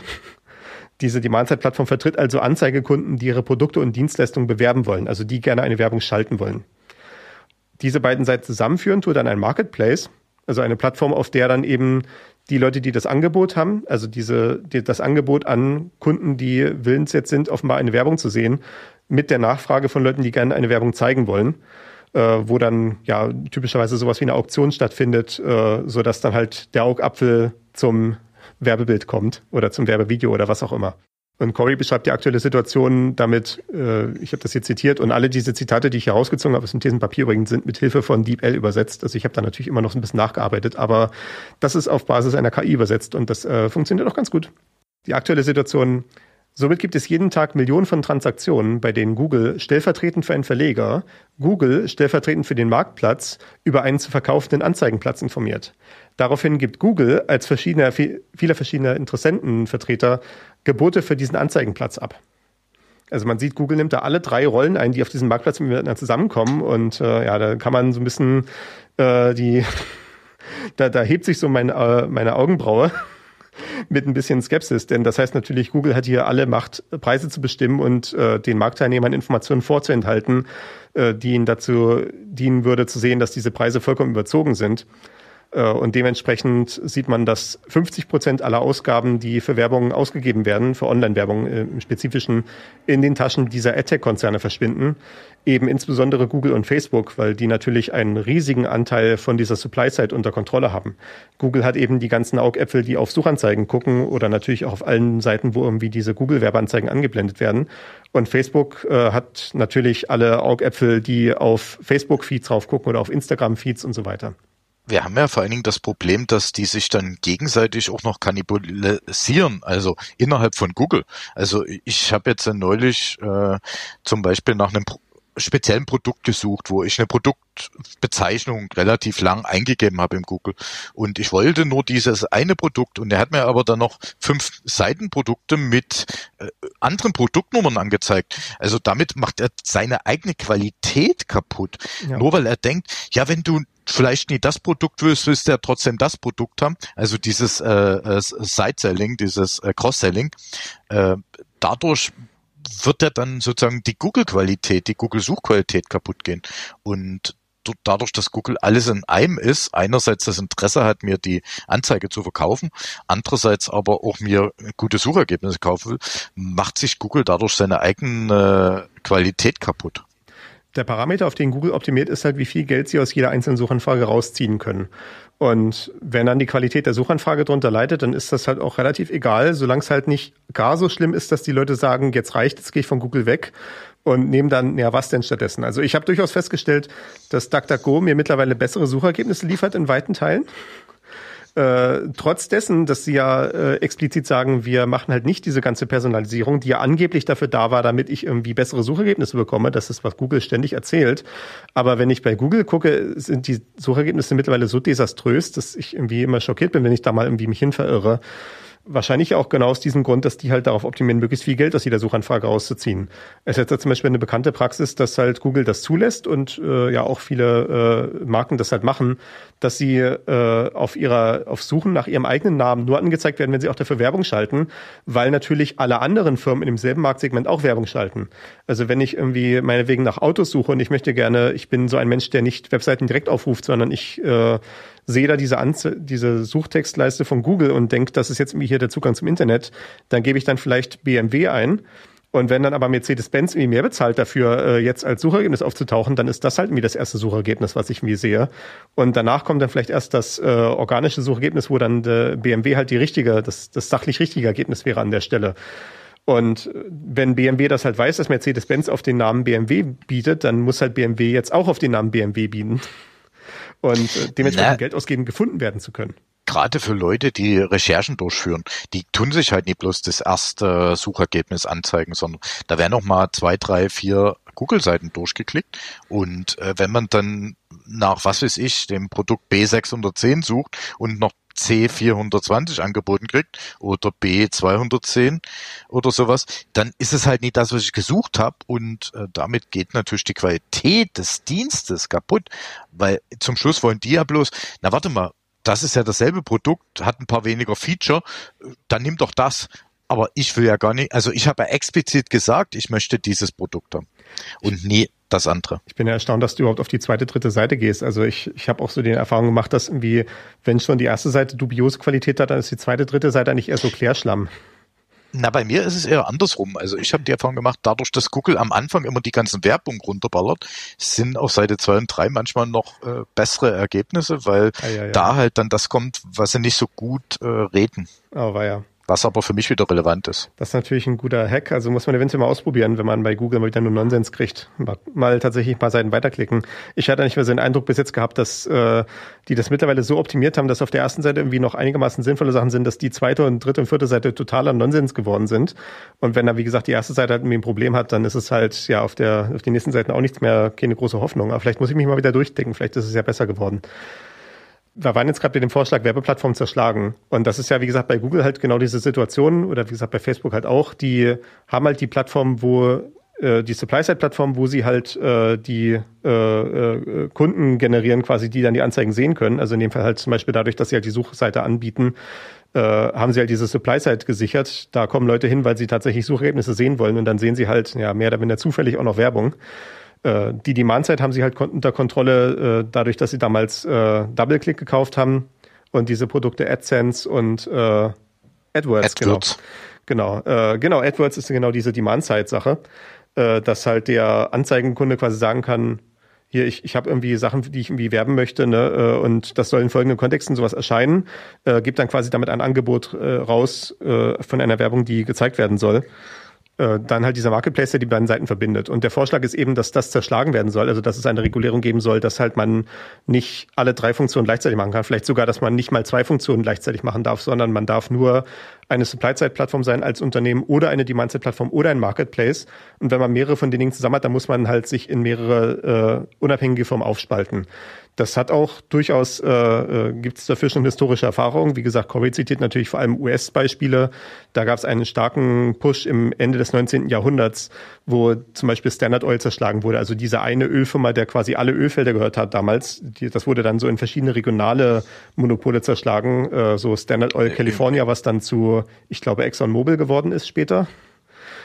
Diese Demand-Side-Plattform vertritt also Anzeigekunden, die ihre Produkte und Dienstleistungen bewerben wollen, also die gerne eine Werbung schalten wollen. Diese beiden Seiten zusammenführen tut dann ein Marketplace, also eine Plattform, auf der dann eben die Leute, die das Angebot haben, also diese, die, das Angebot an Kunden, die willens jetzt sind, offenbar eine Werbung zu sehen, mit der Nachfrage von Leuten, die gerne eine Werbung zeigen wollen, äh, wo dann ja typischerweise sowas wie eine Auktion stattfindet, äh, so dass dann halt der Augapfel zum Werbebild kommt oder zum Werbevideo oder was auch immer. Und Corey beschreibt die aktuelle Situation damit, äh, ich habe das hier zitiert, und alle diese Zitate, die ich herausgezogen habe aus dem Thesenpapier übrigens, sind mit Hilfe von DeepL übersetzt. Also ich habe da natürlich immer noch so ein bisschen nachgearbeitet, aber das ist auf Basis einer KI übersetzt und das äh, funktioniert auch ganz gut. Die aktuelle Situation Somit gibt es jeden Tag Millionen von Transaktionen, bei denen Google stellvertretend für einen Verleger, Google stellvertretend für den Marktplatz über einen zu verkaufenden Anzeigenplatz informiert. Daraufhin gibt Google als verschiedener, vieler verschiedener Interessentenvertreter Gebote für diesen Anzeigenplatz ab. Also man sieht, Google nimmt da alle drei Rollen ein, die auf diesem Marktplatz miteinander zusammenkommen und äh, ja, da kann man so ein bisschen äh, die, da, da hebt sich so mein, äh, meine Augenbraue mit ein bisschen Skepsis, denn das heißt natürlich, Google hat hier alle Macht, Preise zu bestimmen und äh, den Marktteilnehmern Informationen vorzuenthalten, äh, die ihnen dazu dienen würde, zu sehen, dass diese Preise vollkommen überzogen sind. Äh, und dementsprechend sieht man, dass 50 Prozent aller Ausgaben, die für Werbung ausgegeben werden, für Online-Werbung äh, im Spezifischen, in den Taschen dieser AdTech-Konzerne verschwinden. Eben insbesondere Google und Facebook, weil die natürlich einen riesigen Anteil von dieser Supply-Side unter Kontrolle haben. Google hat eben die ganzen Augäpfel, die auf Suchanzeigen gucken oder natürlich auch auf allen Seiten, wo irgendwie diese Google-Werbeanzeigen angeblendet werden. Und Facebook äh, hat natürlich alle Augäpfel, die auf Facebook-Feeds drauf gucken oder auf Instagram-Feeds und so weiter wir haben ja vor allen Dingen das Problem, dass die sich dann gegenseitig auch noch kannibalisieren, also innerhalb von Google. Also ich habe jetzt neulich äh, zum Beispiel nach einem speziellen Produkt gesucht, wo ich eine Produktbezeichnung relativ lang eingegeben habe im Google. Und ich wollte nur dieses eine Produkt und er hat mir aber dann noch fünf Seitenprodukte mit äh, anderen Produktnummern angezeigt. Also damit macht er seine eigene Qualität kaputt. Ja. Nur weil er denkt, ja, wenn du vielleicht nie das Produkt willst, willst du ja trotzdem das Produkt haben. Also dieses äh, äh, Side-Selling, dieses äh, Cross-Selling. Äh, dadurch wird ja dann sozusagen die Google-Qualität, die Google-Suchqualität kaputt gehen. Und dadurch, dass Google alles in einem ist, einerseits das Interesse hat, mir die Anzeige zu verkaufen, andererseits aber auch mir gute Suchergebnisse kaufen will, macht sich Google dadurch seine eigene Qualität kaputt. Der Parameter, auf den Google optimiert, ist halt, wie viel Geld sie aus jeder einzelnen Suchanfrage rausziehen können. Und wenn dann die Qualität der Suchanfrage drunter leidet, dann ist das halt auch relativ egal, solange es halt nicht gar so schlimm ist, dass die Leute sagen, jetzt reicht, jetzt gehe ich von Google weg und nehmen dann, ja, was denn stattdessen? Also ich habe durchaus festgestellt, dass DuckDuckGo mir mittlerweile bessere Suchergebnisse liefert in weiten Teilen. Äh, trotz dessen, dass sie ja äh, explizit sagen, wir machen halt nicht diese ganze Personalisierung, die ja angeblich dafür da war, damit ich irgendwie bessere Suchergebnisse bekomme. Das ist, was Google ständig erzählt. Aber wenn ich bei Google gucke, sind die Suchergebnisse mittlerweile so desaströs, dass ich irgendwie immer schockiert bin, wenn ich da mal irgendwie mich hin verirre. Wahrscheinlich auch genau aus diesem Grund, dass die halt darauf optimieren, möglichst viel Geld aus jeder Suchanfrage rauszuziehen. Es ist ja zum Beispiel eine bekannte Praxis, dass halt Google das zulässt und äh, ja auch viele äh, Marken das halt machen, dass sie äh, auf ihrer auf Suchen nach ihrem eigenen Namen nur angezeigt werden, wenn sie auch dafür Werbung schalten, weil natürlich alle anderen Firmen in demselben Marktsegment auch Werbung schalten. Also wenn ich irgendwie meinetwegen nach Autos suche und ich möchte gerne, ich bin so ein Mensch, der nicht Webseiten direkt aufruft, sondern ich äh, sehe da diese, Anze diese Suchtextleiste von Google und denke, das ist jetzt irgendwie hier der Zugang zum Internet, dann gebe ich dann vielleicht BMW ein. Und wenn dann aber Mercedes-Benz irgendwie mehr bezahlt dafür, äh, jetzt als Suchergebnis aufzutauchen, dann ist das halt irgendwie das erste Suchergebnis, was ich mir sehe. Und danach kommt dann vielleicht erst das äh, organische Suchergebnis, wo dann der BMW halt die richtige, das, das sachlich richtige Ergebnis wäre an der Stelle. Und äh, wenn BMW das halt weiß, dass Mercedes-Benz auf den Namen BMW bietet, dann muss halt BMW jetzt auch auf den Namen BMW bieten und äh, dementsprechend Na, Geld ausgeben, gefunden werden zu können. Gerade für Leute, die Recherchen durchführen, die tun sich halt nicht bloß das erste Suchergebnis anzeigen, sondern da werden noch mal zwei, drei, vier Google-Seiten durchgeklickt. Und äh, wenn man dann nach, was weiß ich, dem Produkt B610 sucht und noch C420 angeboten kriegt oder B210 oder sowas, dann ist es halt nicht das, was ich gesucht habe und äh, damit geht natürlich die Qualität des Dienstes kaputt, weil zum Schluss wollen die ja bloß, na warte mal, das ist ja dasselbe Produkt, hat ein paar weniger Feature, dann nimm doch das. Aber ich will ja gar nicht, also ich habe ja explizit gesagt, ich möchte dieses Produkt haben und nie das andere. Ich bin ja erstaunt, dass du überhaupt auf die zweite, dritte Seite gehst. Also ich, ich habe auch so die Erfahrung gemacht, dass irgendwie, wenn schon die erste Seite dubiose Qualität hat, dann ist die zweite, dritte Seite eigentlich eher so Klärschlamm. Na, bei mir ist es eher andersrum. Also ich habe die Erfahrung gemacht, dadurch, dass Google am Anfang immer die ganzen Werbung runterballert, sind auf Seite 2 und 3 manchmal noch äh, bessere Ergebnisse, weil ah, ja, ja. da halt dann das kommt, was sie nicht so gut äh, reden. Oh, war ja was aber für mich wieder relevant ist. Das ist natürlich ein guter Hack. Also muss man eventuell mal ausprobieren, wenn man bei Google mal wieder nur Nonsens kriegt. Mal, mal tatsächlich paar Seiten weiterklicken. Ich hatte nicht mehr so den Eindruck bis jetzt gehabt, dass äh, die das mittlerweile so optimiert haben, dass auf der ersten Seite irgendwie noch einigermaßen sinnvolle Sachen sind, dass die zweite und dritte und vierte Seite totaler Nonsens geworden sind. Und wenn da, wie gesagt, die erste Seite halt irgendwie ein Problem hat, dann ist es halt ja auf der auf den nächsten Seiten auch nichts mehr, keine große Hoffnung. Aber vielleicht muss ich mich mal wieder durchdenken. Vielleicht ist es ja besser geworden wir waren jetzt gerade bei dem Vorschlag, Werbeplattformen zerschlagen. Und das ist ja, wie gesagt, bei Google halt genau diese Situation oder wie gesagt bei Facebook halt auch. Die haben halt die Plattform, wo äh, die Supply-Side-Plattform, wo sie halt äh, die äh, äh, Kunden generieren, quasi, die dann die Anzeigen sehen können. Also in dem Fall halt zum Beispiel dadurch, dass sie halt die Suchseite anbieten, äh, haben sie halt diese Supply-Side gesichert. Da kommen Leute hin, weil sie tatsächlich Suchergebnisse sehen wollen und dann sehen sie halt ja mehr oder minder zufällig auch noch Werbung. Äh, die Demand-Zeit haben sie halt unter Kontrolle, äh, dadurch, dass sie damals äh, DoubleClick gekauft haben und diese Produkte AdSense und äh, AdWords, AdWords. genau. Genau, äh, genau, AdWords ist genau diese Demand-Side-Sache, äh, dass halt der Anzeigenkunde quasi sagen kann, hier, ich, ich habe irgendwie Sachen, die ich irgendwie werben möchte, ne, äh, und das soll in folgenden Kontexten sowas erscheinen, äh, gibt dann quasi damit ein Angebot äh, raus äh, von einer Werbung, die gezeigt werden soll äh, dann halt dieser Marketplace, der die beiden Seiten verbindet. Und der Vorschlag ist eben, dass das zerschlagen werden soll, also dass es eine Regulierung geben soll, dass halt man nicht alle drei Funktionen gleichzeitig machen kann. Vielleicht sogar, dass man nicht mal zwei Funktionen gleichzeitig machen darf, sondern man darf nur eine Supply-Side-Plattform sein als Unternehmen oder eine Demand-Side-Plattform oder ein Marketplace. Und wenn man mehrere von den Dingen zusammen hat, dann muss man halt sich in mehrere äh, unabhängige Firmen aufspalten. Das hat auch durchaus, äh, äh, gibt es dafür schon historische Erfahrungen. Wie gesagt, Corey zitiert natürlich vor allem US-Beispiele. Da gab es einen starken Push im Ende des 19. Jahrhunderts, wo zum Beispiel Standard Oil zerschlagen wurde. Also diese eine Ölfirma, der quasi alle Ölfelder gehört hat damals. Die, das wurde dann so in verschiedene regionale Monopole zerschlagen. Äh, so Standard Oil California, was dann zu, ich glaube, Exxon Mobil geworden ist später.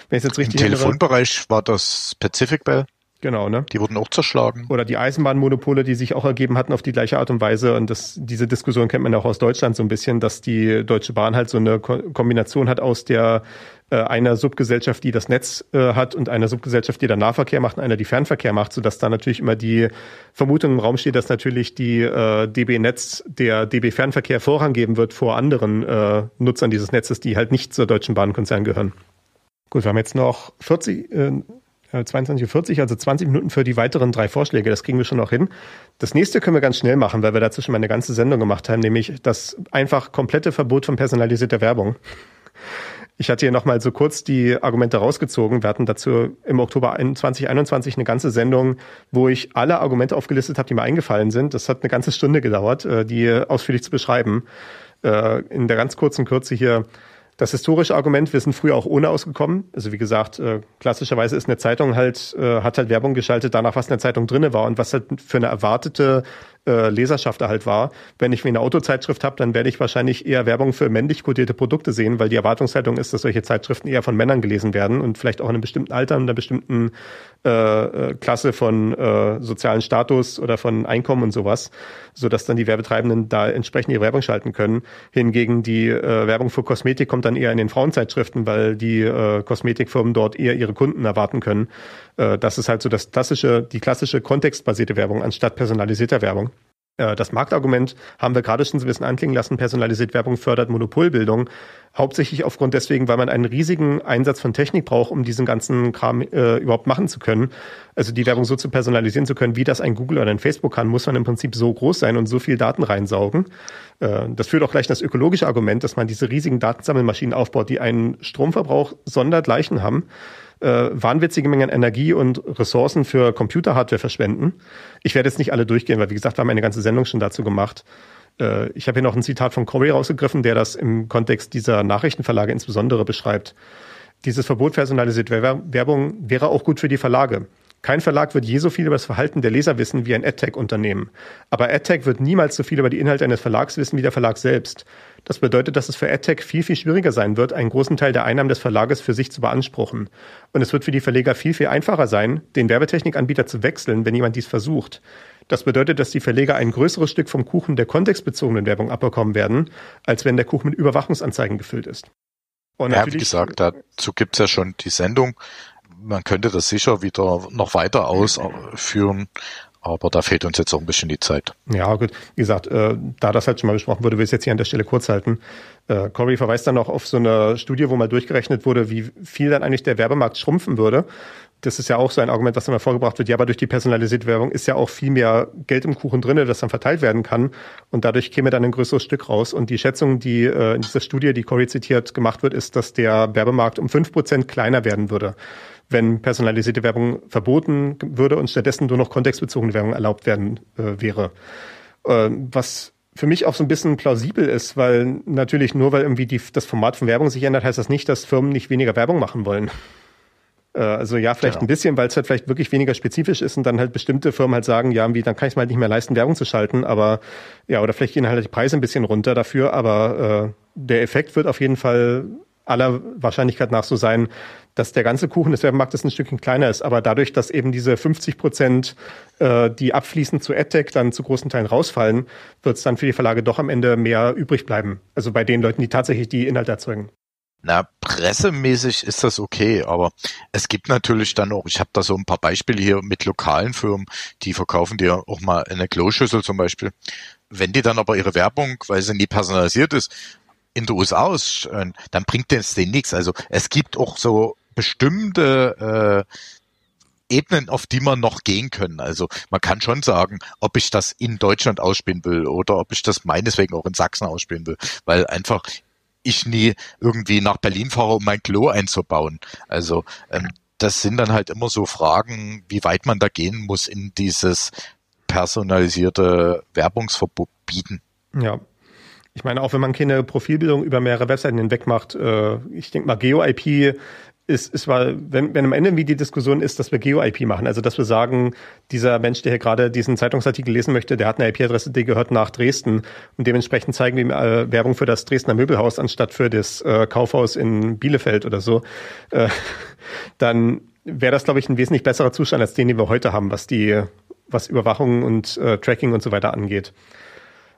Wenn ich jetzt richtig Im Telefonbereich erinnere. war das Pacific Bell. Genau, ne? Die wurden auch zerschlagen. Oder die Eisenbahnmonopole, die sich auch ergeben hatten auf die gleiche Art und Weise. Und das, diese Diskussion kennt man auch aus Deutschland so ein bisschen, dass die Deutsche Bahn halt so eine Ko Kombination hat aus der äh, einer Subgesellschaft, die das Netz äh, hat und einer Subgesellschaft, die der Nahverkehr macht und einer, die Fernverkehr macht, sodass da natürlich immer die Vermutung im Raum steht, dass natürlich die äh, DB Netz der DB Fernverkehr Vorrang geben wird vor anderen äh, Nutzern dieses Netzes, die halt nicht zur Deutschen Bahnkonzern gehören. Gut, wir haben jetzt noch 40, äh, 22.40 Uhr, also 20 Minuten für die weiteren drei Vorschläge. Das kriegen wir schon noch hin. Das nächste können wir ganz schnell machen, weil wir dazu schon mal eine ganze Sendung gemacht haben, nämlich das einfach komplette Verbot von personalisierter Werbung. Ich hatte hier nochmal so kurz die Argumente rausgezogen. Wir hatten dazu im Oktober 2021 eine ganze Sendung, wo ich alle Argumente aufgelistet habe, die mir eingefallen sind. Das hat eine ganze Stunde gedauert, äh, die ausführlich zu beschreiben. Äh, in der ganz kurzen Kürze hier das historische Argument, wir sind früher auch ohne ausgekommen. Also wie gesagt, äh, klassischerweise ist eine Zeitung halt, äh, hat halt Werbung geschaltet danach, was in der Zeitung drinne war und was halt für eine erwartete äh, Leserschaft halt war. Wenn ich mir eine Autozeitschrift habe, dann werde ich wahrscheinlich eher Werbung für männlich kodierte Produkte sehen, weil die Erwartungshaltung ist, dass solche Zeitschriften eher von Männern gelesen werden und vielleicht auch in einem bestimmten Alter, in einer bestimmten äh, äh, Klasse von äh, sozialen Status oder von Einkommen und sowas, so dass dann die Werbetreibenden da entsprechend ihre Werbung schalten können. Hingegen die äh, Werbung für Kosmetik kommt dann eher in den Frauenzeitschriften, weil die äh, Kosmetikfirmen dort eher ihre Kunden erwarten können. Äh, das ist halt so das klassische, die klassische kontextbasierte Werbung anstatt personalisierter Werbung. Äh, das Marktargument haben wir gerade schon so ein bisschen anklingen lassen. Personalisierte Werbung fördert Monopolbildung. Hauptsächlich aufgrund deswegen, weil man einen riesigen Einsatz von Technik braucht, um diesen ganzen Kram äh, überhaupt machen zu können. Also die Werbung so zu personalisieren zu können, wie das ein Google oder ein Facebook kann, muss man im Prinzip so groß sein und so viel Daten reinsaugen. Äh, das führt auch gleich das ökologische Argument, dass man diese riesigen Datensammelmaschinen aufbaut, die einen Stromverbrauch sondergleichen haben äh, wahnwitzige Mengen Energie und Ressourcen für Computerhardware verschwenden. Ich werde jetzt nicht alle durchgehen, weil wie gesagt, wir haben eine ganze Sendung schon dazu gemacht. Äh, ich habe hier noch ein Zitat von Corey rausgegriffen, der das im Kontext dieser Nachrichtenverlage insbesondere beschreibt. Dieses Verbot personalisierte Werbung wäre auch gut für die Verlage. Kein Verlag wird je so viel über das Verhalten der Leser wissen wie ein AdTech-Unternehmen. Aber AdTech wird niemals so viel über die Inhalte eines Verlags wissen wie der Verlag selbst. Das bedeutet, dass es für AdTech viel, viel schwieriger sein wird, einen großen Teil der Einnahmen des Verlages für sich zu beanspruchen. Und es wird für die Verleger viel, viel einfacher sein, den Werbetechnikanbieter zu wechseln, wenn jemand dies versucht. Das bedeutet, dass die Verleger ein größeres Stück vom Kuchen der kontextbezogenen Werbung abbekommen werden, als wenn der Kuchen mit Überwachungsanzeigen gefüllt ist. Und ja, wie gesagt, dazu gibt's ja schon die Sendung man könnte das sicher wieder noch weiter ausführen, aber da fehlt uns jetzt auch ein bisschen die Zeit. Ja, gut. Wie gesagt, äh, da das halt schon mal besprochen wurde, will ich es jetzt hier an der Stelle kurz halten. Äh, Corey verweist dann noch auf so eine Studie, wo mal durchgerechnet wurde, wie viel dann eigentlich der Werbemarkt schrumpfen würde. Das ist ja auch so ein Argument, was immer vorgebracht wird. Ja, aber durch die personalisierte Werbung ist ja auch viel mehr Geld im Kuchen drinne, das dann verteilt werden kann. Und dadurch käme dann ein größeres Stück raus. Und die Schätzung, die äh, in dieser Studie, die Corey zitiert, gemacht wird, ist, dass der Werbemarkt um fünf Prozent kleiner werden würde wenn personalisierte Werbung verboten würde und stattdessen nur noch kontextbezogene Werbung erlaubt werden äh, wäre. Äh, was für mich auch so ein bisschen plausibel ist, weil natürlich nur weil irgendwie die, das Format von Werbung sich ändert, heißt das nicht, dass Firmen nicht weniger Werbung machen wollen. Äh, also ja, vielleicht genau. ein bisschen, weil es halt vielleicht wirklich weniger spezifisch ist und dann halt bestimmte Firmen halt sagen, ja, wie, dann kann ich es mal halt nicht mehr leisten, Werbung zu schalten, aber ja, oder vielleicht gehen halt die Preise ein bisschen runter dafür, aber äh, der Effekt wird auf jeden Fall aller Wahrscheinlichkeit nach so sein, dass der ganze Kuchen des Werbemarktes ein Stückchen kleiner ist. Aber dadurch, dass eben diese 50 Prozent, äh, die abfließen zu AdTech, dann zu großen Teilen rausfallen, wird es dann für die Verlage doch am Ende mehr übrig bleiben. Also bei den Leuten, die tatsächlich die Inhalte erzeugen. Na, pressemäßig ist das okay, aber es gibt natürlich dann auch, ich habe da so ein paar Beispiele hier mit lokalen Firmen, die verkaufen dir auch mal eine Kloschüssel zum Beispiel. Wenn die dann aber ihre Werbung, weil sie nie personalisiert ist, in den USA ausstellen, dann bringt das denen nichts. Also es gibt auch so bestimmte äh, Ebenen, auf die man noch gehen können. Also man kann schon sagen, ob ich das in Deutschland ausspielen will oder ob ich das meineswegen auch in Sachsen ausspielen will, weil einfach ich nie irgendwie nach Berlin fahre, um mein Klo einzubauen. Also ähm, das sind dann halt immer so Fragen, wie weit man da gehen muss in dieses personalisierte Werbungsverbieten. Ja. Ich meine, auch wenn man keine Profilbildung über mehrere Webseiten hinweg macht, äh, ich denke mal, Geo-IP ist, ist weil, wenn, wenn am Ende wie die Diskussion ist, dass wir Geo-IP machen, also dass wir sagen, dieser Mensch, der hier gerade diesen Zeitungsartikel lesen möchte, der hat eine IP-Adresse, die gehört nach Dresden und dementsprechend zeigen wir ihm äh, Werbung für das Dresdner Möbelhaus anstatt für das äh, Kaufhaus in Bielefeld oder so, äh, dann wäre das, glaube ich, ein wesentlich besserer Zustand als den, den wir heute haben, was die, was Überwachung und äh, Tracking und so weiter angeht.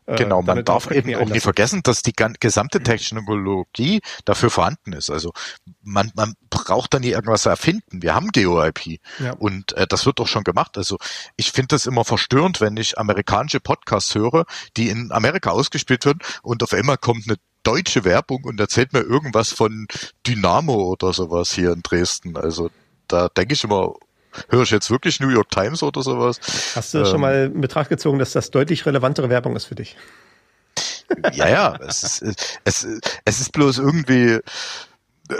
Äh, genau, man darf eben auch nicht vergessen, dass die gesamte Technologie dafür vorhanden ist. Also man, man braucht da nie irgendwas erfinden. Wir haben GeoIP ja. und äh, das wird doch schon gemacht. Also ich finde das immer verstörend, wenn ich amerikanische Podcasts höre, die in Amerika ausgespielt werden und auf einmal kommt eine deutsche Werbung und erzählt mir irgendwas von Dynamo oder sowas hier in Dresden. Also da denke ich immer, höre ich jetzt wirklich New York Times oder sowas? Hast du ähm, schon mal in Betracht gezogen, dass das deutlich relevantere Werbung ist für dich? Ja, ja, es ist, es, es ist bloß irgendwie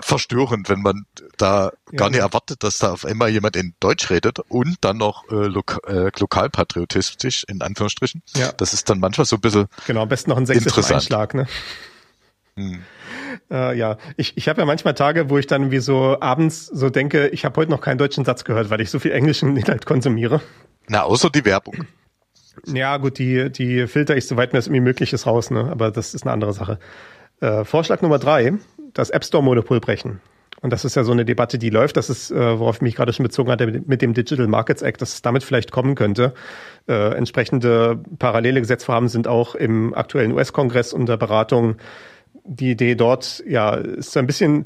verstörend, wenn man da ja. gar nicht erwartet, dass da auf einmal jemand in Deutsch redet und dann noch äh, lo äh, lokalpatriotistisch, in Anführungsstrichen. Ja. Das ist dann manchmal so ein bisschen Genau, am besten noch ein sächsischer Einschlag, ne? Hm. Äh, ja, ich, ich habe ja manchmal Tage, wo ich dann wie so abends so denke, ich habe heute noch keinen deutschen Satz gehört, weil ich so viel englischen Inhalt konsumiere. Na, außer die Werbung. Ja, gut, die, die filter ich soweit mir das irgendwie möglich ist raus, ne? Aber das ist eine andere Sache. Äh, Vorschlag Nummer drei, das App Store-Monopol brechen. Und das ist ja so eine Debatte, die läuft. Das ist, äh, worauf ich mich gerade schon bezogen hatte mit dem Digital Markets Act, dass es damit vielleicht kommen könnte. Äh, entsprechende parallele Gesetzvorhaben sind auch im aktuellen US-Kongress unter Beratung die Idee dort, ja, ist so ein bisschen,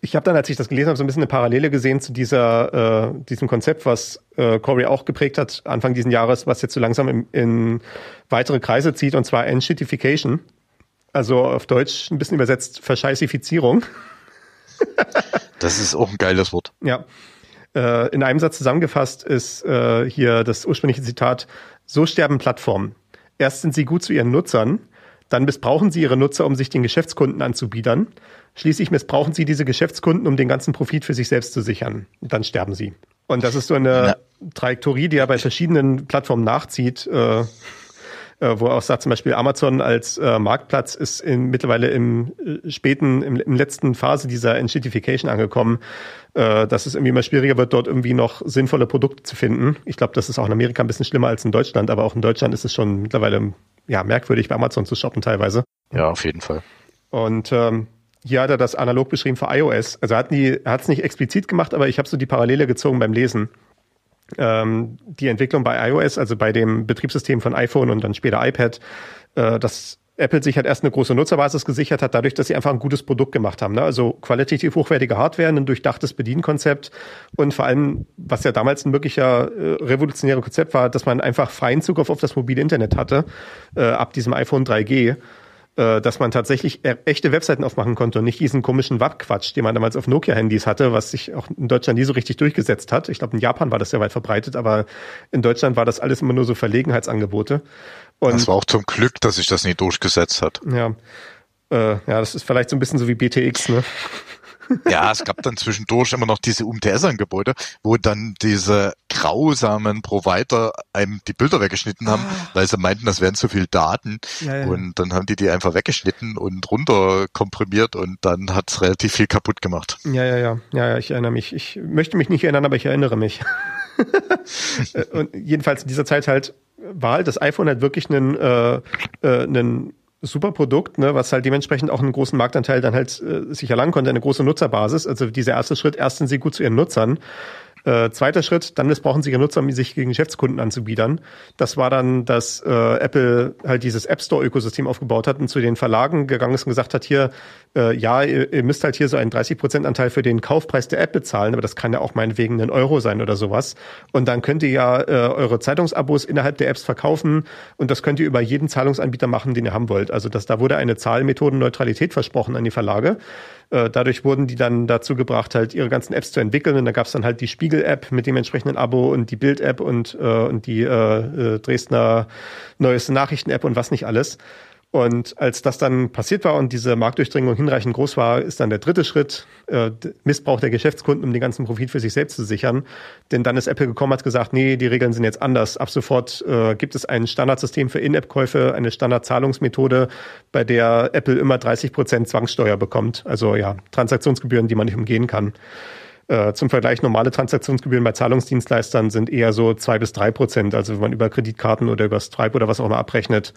ich habe dann, als ich das gelesen habe, so ein bisschen eine Parallele gesehen zu dieser, äh, diesem Konzept, was äh, Corey auch geprägt hat, Anfang diesen Jahres, was jetzt so langsam in, in weitere Kreise zieht, und zwar Enshittification. Also auf Deutsch ein bisschen übersetzt Verscheißifizierung. das ist auch ein geiles Wort. Ja. Äh, in einem Satz zusammengefasst ist äh, hier das ursprüngliche Zitat, so sterben Plattformen. Erst sind sie gut zu ihren Nutzern, dann missbrauchen sie ihre Nutzer, um sich den Geschäftskunden anzubiedern. Schließlich missbrauchen sie diese Geschäftskunden, um den ganzen Profit für sich selbst zu sichern. Und dann sterben sie. Und das ist so eine ja. Trajektorie, die er bei verschiedenen Plattformen nachzieht. Äh, äh, wo er auch sagt, zum Beispiel Amazon als äh, Marktplatz ist in, mittlerweile im äh, späten, im, im letzten Phase dieser Enshittification angekommen, äh, dass es irgendwie immer schwieriger wird, dort irgendwie noch sinnvolle Produkte zu finden. Ich glaube, das ist auch in Amerika ein bisschen schlimmer als in Deutschland, aber auch in Deutschland ist es schon mittlerweile ja, merkwürdig, bei Amazon zu shoppen teilweise. Ja, auf jeden Fall. Und ähm, hier hat er das analog beschrieben für iOS. Also er hat es nicht explizit gemacht, aber ich habe so die Parallele gezogen beim Lesen. Ähm, die Entwicklung bei iOS, also bei dem Betriebssystem von iPhone und dann später iPad, äh, dass Apple sich halt erst eine große Nutzerbasis gesichert hat, dadurch, dass sie einfach ein gutes Produkt gemacht haben. Ne? Also qualitativ hochwertige Hardware, ein durchdachtes Bedienkonzept und vor allem, was ja damals ein wirklicher äh, revolutionäres Konzept war, dass man einfach freien Zugriff auf das mobile Internet hatte, äh, ab diesem iPhone 3G äh, dass man tatsächlich e-, echte Webseiten aufmachen konnte und nicht diesen komischen WAP-Quatsch, den man damals auf Nokia-Handys hatte, was sich auch in Deutschland nie so richtig durchgesetzt hat. Ich glaube, in Japan war das sehr weit verbreitet, aber in Deutschland war das alles immer nur so Verlegenheitsangebote. Und das war auch zum Glück, dass sich das nie durchgesetzt hat. Ja. Äh, ja, das ist vielleicht so ein bisschen so wie BTX, ne? Ja, es gab dann zwischendurch immer noch diese UMTS-Angebote, wo dann diese grausamen Provider einem die Bilder weggeschnitten haben, ah. weil sie meinten, das wären zu viel Daten. Ja, ja. Und dann haben die die einfach weggeschnitten und runter komprimiert und dann hat's relativ viel kaputt gemacht. Ja, ja, ja. Ja, ja, ich erinnere mich. Ich möchte mich nicht erinnern, aber ich erinnere mich. und jedenfalls in dieser Zeit halt war halt das iPhone halt wirklich ein, äh, äh, ein super Produkt, ne, was halt dementsprechend auch einen großen Marktanteil dann halt äh, sich erlangen konnte, eine große Nutzerbasis. Also dieser erste Schritt, erst sind sie gut zu ihren Nutzern äh, zweiter Schritt, dann missbrauchen sich ja Nutzer, um sich gegen Geschäftskunden anzubiedern. Das war dann, dass äh, Apple halt dieses App Store-Ökosystem aufgebaut hat und zu den Verlagen gegangen ist und gesagt hat, hier, äh, ja, ihr, ihr müsst halt hier so einen 30%-Anteil für den Kaufpreis der App bezahlen, aber das kann ja auch meinetwegen ein Euro sein oder sowas. Und dann könnt ihr ja äh, eure Zeitungsabos innerhalb der Apps verkaufen und das könnt ihr über jeden Zahlungsanbieter machen, den ihr haben wollt. Also das, da wurde eine Zahlmethodenneutralität versprochen an die Verlage. Äh, dadurch wurden die dann dazu gebracht, halt ihre ganzen Apps zu entwickeln. Und da gab es dann halt die Spiegel-App mit dem entsprechenden Abo und die Bild-App und, äh, und die äh, äh Dresdner neueste Nachrichten-App und was nicht alles. Und als das dann passiert war und diese Marktdurchdringung hinreichend groß war, ist dann der dritte Schritt äh, Missbrauch der Geschäftskunden, um den ganzen Profit für sich selbst zu sichern. Denn dann ist Apple gekommen, hat gesagt, nee, die Regeln sind jetzt anders. Ab sofort äh, gibt es ein Standardsystem für In-App-Käufe, eine Standardzahlungsmethode, bei der Apple immer 30 Prozent Zwangssteuer bekommt. Also ja, Transaktionsgebühren, die man nicht umgehen kann. Äh, zum Vergleich, normale Transaktionsgebühren bei Zahlungsdienstleistern sind eher so zwei bis drei Prozent. Also wenn man über Kreditkarten oder über Stripe oder was auch immer abrechnet,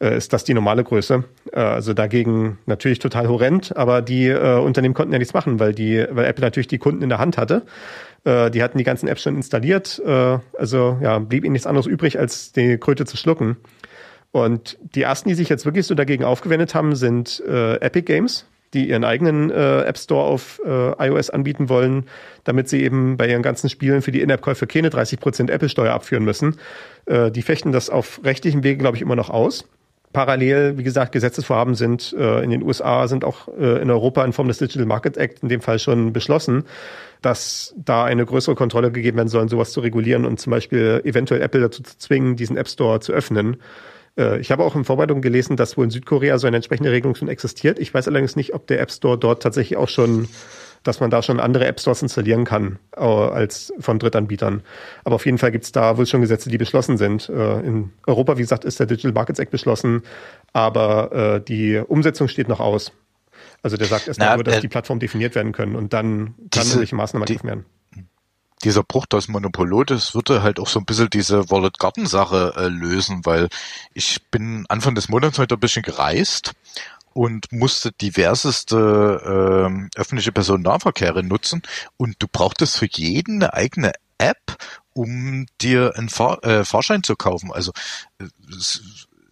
äh, ist das die normale Größe. Äh, also dagegen natürlich total horrend, aber die äh, Unternehmen konnten ja nichts machen, weil die, weil Apple natürlich die Kunden in der Hand hatte. Äh, die hatten die ganzen Apps schon installiert. Also ja, blieb ihnen nichts anderes übrig, als die Kröte zu schlucken. Und die ersten, die sich jetzt wirklich so dagegen aufgewendet haben, sind Epic Games die ihren eigenen äh, App Store auf äh, iOS anbieten wollen, damit sie eben bei ihren ganzen Spielen für die In-App-Käufe keine 30% Apple-Steuer abführen müssen. Äh, die fechten das auf rechtlichem Wege, glaube ich, immer noch aus. Parallel, wie gesagt, Gesetzesvorhaben sind äh, in den USA, sind auch äh, in Europa in Form des Digital Market Act in dem Fall schon beschlossen, dass da eine größere Kontrolle gegeben werden soll, sowas zu regulieren und zum Beispiel eventuell Apple dazu zu zwingen, diesen App Store zu öffnen. Äh, ich habe auch in Vorbereitung gelesen, dass wohl in Südkorea so eine entsprechende Regelung schon existiert. Ich weiß allerdings nicht, ob der App Store dort tatsächlich auch schon, dass man da schon andere App Stores installieren kann äh, als von Drittanbietern. Aber auf jeden Fall gibt es da wohl schon Gesetze, die beschlossen sind. Äh, in Europa, wie gesagt, ist der Digital Markets Act beschlossen, aber die Umsetzung steht noch aus. Also der sagt erst mal nur, dass die Plattformen definiert werden können und dann kann diese, welche Maßnahmen ergriffen werden dieser Bruch das Monopol, das würde halt auch so ein bisschen diese Wallet Garden Sache äh, lösen, weil ich bin Anfang des Monats heute ein bisschen gereist und musste diverseste äh, öffentliche Personennahverkehre nutzen und du brauchtest für jeden eine eigene App, um dir einen Fahr äh, Fahrschein zu kaufen. Also äh,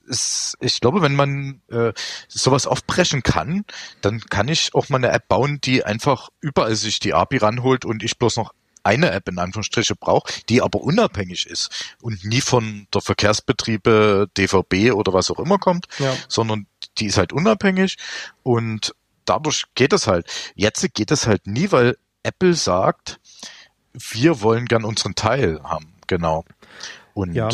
es, ich glaube, wenn man äh, sowas aufbrechen kann, dann kann ich auch mal eine App bauen, die einfach überall sich die API ranholt und ich bloß noch eine App in Anführungsstriche braucht, die aber unabhängig ist und nie von der Verkehrsbetriebe DVB oder was auch immer kommt, ja. sondern die ist halt unabhängig und dadurch geht es halt. Jetzt geht es halt nie, weil Apple sagt, wir wollen gern unseren Teil haben. Genau. Und, ja,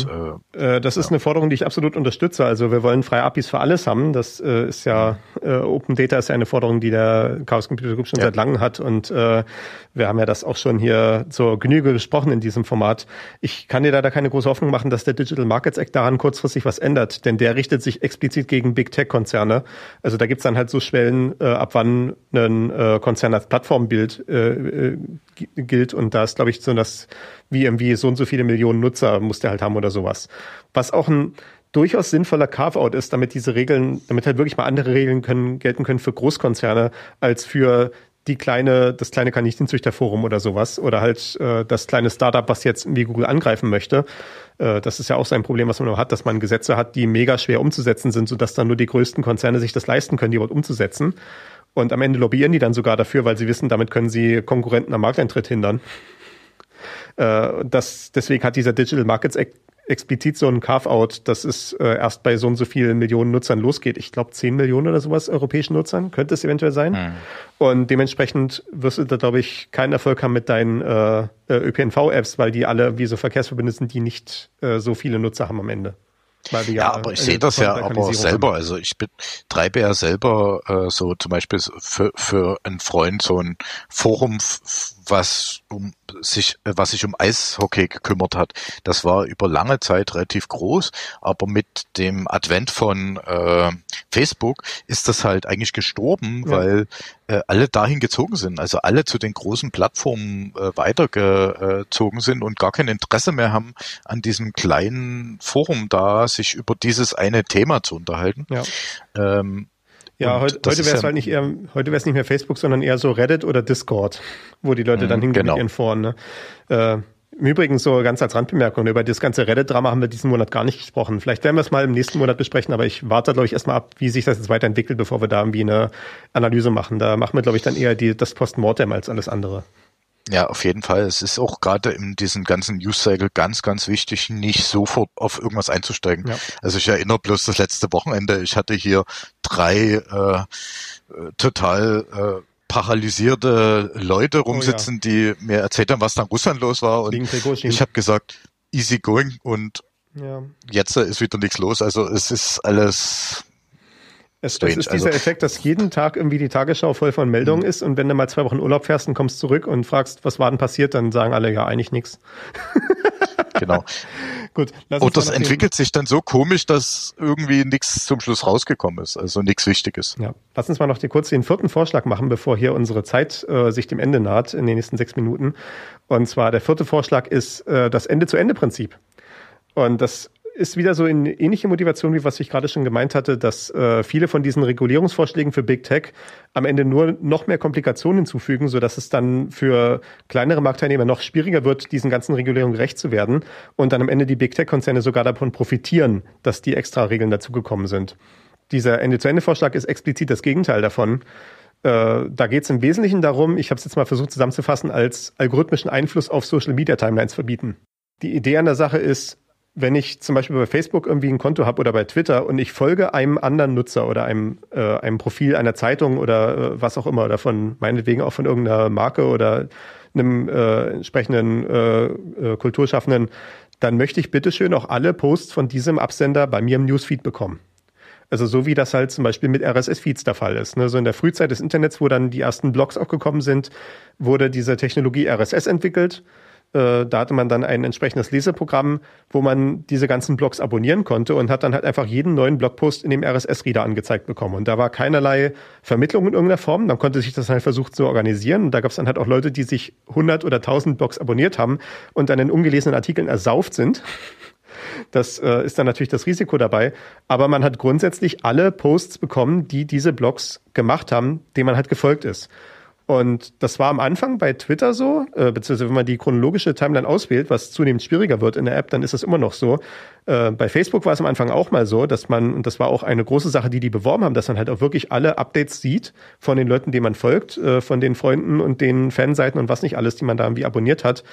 äh, äh das ist eine Forderung, die ich absolut unterstütze. Also wir wollen freie APIs für alles haben. Das äh, ist ja, äh, Open Data ist ja eine Forderung, die der Chaos Computer Group schon ja. seit langem hat. Und äh, wir haben ja das auch schon hier zur Genüge besprochen in diesem Format. Ich kann dir leider keine große Hoffnung machen, dass der Digital Markets Act daran kurzfristig was ändert, denn der richtet sich explizit gegen Big Tech-Konzerne. Also da gibt's dann halt so Schwellen, äh, ab wann ein äh, Konzern als Plattformbild äh, äh, gilt. Und da ist, glaube ich, so das wie irgendwie so und so viele Millionen Nutzer muss der halt haben oder sowas. Was auch ein durchaus sinnvoller Carve-out ist, damit diese Regeln, damit halt wirklich mal andere Regeln können, gelten können für Großkonzerne als für die kleine, das kleine Kaninchenzüchterforum oder sowas oder halt äh, das kleine Startup, was jetzt irgendwie Google angreifen möchte. Äh, das ist ja auch so ein Problem, was man hat, dass man Gesetze hat, die mega schwer umzusetzen sind, sodass dann nur die größten Konzerne sich das leisten können, die überhaupt umzusetzen. Und am Ende lobbyieren die dann sogar dafür, weil sie wissen, damit können sie Konkurrenten am Markteintritt hindern. Äh, das, deswegen hat dieser Digital Markets Act explizit so ein Carve-out, dass es äh, erst bei so und so vielen Millionen Nutzern losgeht. Ich glaube, 10 Millionen oder sowas europäischen Nutzern könnte es eventuell sein. Mhm. Und dementsprechend wirst du da, glaube ich, keinen Erfolg haben mit deinen äh, äh ÖPNV-Apps, weil die alle wie so Verkehrsverbünde sind, die nicht äh, so viele Nutzer haben am Ende. Ja, aber ich sehe das ja aber selber. Haben. Also ich betreibe ja selber äh, so zum Beispiel für, für einen Freund so ein Forum was um sich, was sich um Eishockey gekümmert hat. Das war über lange Zeit relativ groß, aber mit dem Advent von äh, Facebook ist das halt eigentlich gestorben, ja. weil äh, alle dahin gezogen sind, also alle zu den großen Plattformen äh, weitergezogen sind und gar kein Interesse mehr haben, an diesem kleinen Forum da sich über dieses eine Thema zu unterhalten. Ja. Ähm, ja, heute, heute wäre es halt nicht eher, heute wäre es nicht mehr Facebook, sondern eher so Reddit oder Discord, wo die Leute dann mhm, hingehen genau. mit ihren Foren. Ne? Äh, Im Übrigen so ganz als Randbemerkung, über das ganze Reddit-Drama haben wir diesen Monat gar nicht gesprochen. Vielleicht werden wir es mal im nächsten Monat besprechen, aber ich warte, glaube ich, erstmal ab, wie sich das jetzt weiterentwickelt, bevor wir da irgendwie eine Analyse machen. Da machen wir, glaube ich, dann eher die, das Postmortem als alles andere. Ja, auf jeden Fall. Es ist auch gerade in diesem ganzen News-Cycle ganz, ganz wichtig, nicht sofort auf irgendwas einzusteigen. Ja. Also ich erinnere bloß das letzte Wochenende, ich hatte hier drei äh, total äh, paralysierte Leute rumsitzen, oh, ja. die mir erzählt haben, was da in Russland los war. Und ich habe gesagt, easy going und ja. jetzt ist wieder nichts los. Also es ist alles es, es ist dieser also, Effekt, dass jeden Tag irgendwie die Tagesschau voll von Meldungen ist und wenn du mal zwei Wochen Urlaub fährst und kommst zurück und fragst, was war denn passiert, dann sagen alle ja eigentlich nichts. genau. Gut. und das entwickelt sich dann so komisch, dass irgendwie nichts zum Schluss rausgekommen ist, also nichts Wichtiges. Ja. Lass uns mal noch die, kurz den vierten Vorschlag machen, bevor hier unsere Zeit äh, sich dem Ende naht in den nächsten sechs Minuten. Und zwar der vierte Vorschlag ist äh, das Ende-zu-Ende-Prinzip. Und das ist wieder so in ähnliche Motivation, wie was ich gerade schon gemeint hatte, dass äh, viele von diesen Regulierungsvorschlägen für Big Tech am Ende nur noch mehr Komplikationen hinzufügen, so dass es dann für kleinere Marktteilnehmer noch schwieriger wird, diesen ganzen Regulierungen gerecht zu werden und dann am Ende die Big Tech-Konzerne sogar davon profitieren, dass die extra Regeln dazugekommen sind. Dieser Ende-zu-Ende-Vorschlag ist explizit das Gegenteil davon. Äh, da geht es im Wesentlichen darum, ich habe es jetzt mal versucht zusammenzufassen, als algorithmischen Einfluss auf Social-Media-Timelines verbieten. Die Idee an der Sache ist, wenn ich zum Beispiel bei Facebook irgendwie ein Konto habe oder bei Twitter und ich folge einem anderen Nutzer oder einem, äh, einem Profil einer Zeitung oder äh, was auch immer, oder von meinetwegen auch von irgendeiner Marke oder einem äh, entsprechenden äh, äh, Kulturschaffenden, dann möchte ich bitteschön auch alle Posts von diesem Absender bei mir im Newsfeed bekommen. Also so wie das halt zum Beispiel mit RSS-Feeds der Fall ist. Ne? So in der Frühzeit des Internets, wo dann die ersten Blogs auch gekommen sind, wurde diese Technologie RSS entwickelt äh, da hatte man dann ein entsprechendes Leseprogramm, wo man diese ganzen Blogs abonnieren konnte und hat dann halt einfach jeden neuen Blogpost in dem RSS-Reader angezeigt bekommen. Und da war keinerlei Vermittlung in irgendeiner Form. Dann konnte sich das halt versucht zu organisieren. Und da gab es dann halt auch Leute, die sich 100 oder 1000 Blogs abonniert haben und dann in ungelesenen Artikeln ersauft sind. Das äh, ist dann natürlich das Risiko dabei. Aber man hat grundsätzlich alle Posts bekommen, die diese Blogs gemacht haben, denen man halt gefolgt ist. Und das war am Anfang bei Twitter so, äh, beziehungsweise wenn man die chronologische Timeline auswählt, was zunehmend schwieriger wird in der App, dann ist das immer noch so. Äh, bei Facebook war es am Anfang auch mal so, dass man, und das war auch eine große Sache, die die beworben haben, dass man halt auch wirklich alle Updates sieht von den Leuten, denen man folgt, äh, von den Freunden und den Fanseiten und was nicht alles, die man da irgendwie abonniert hat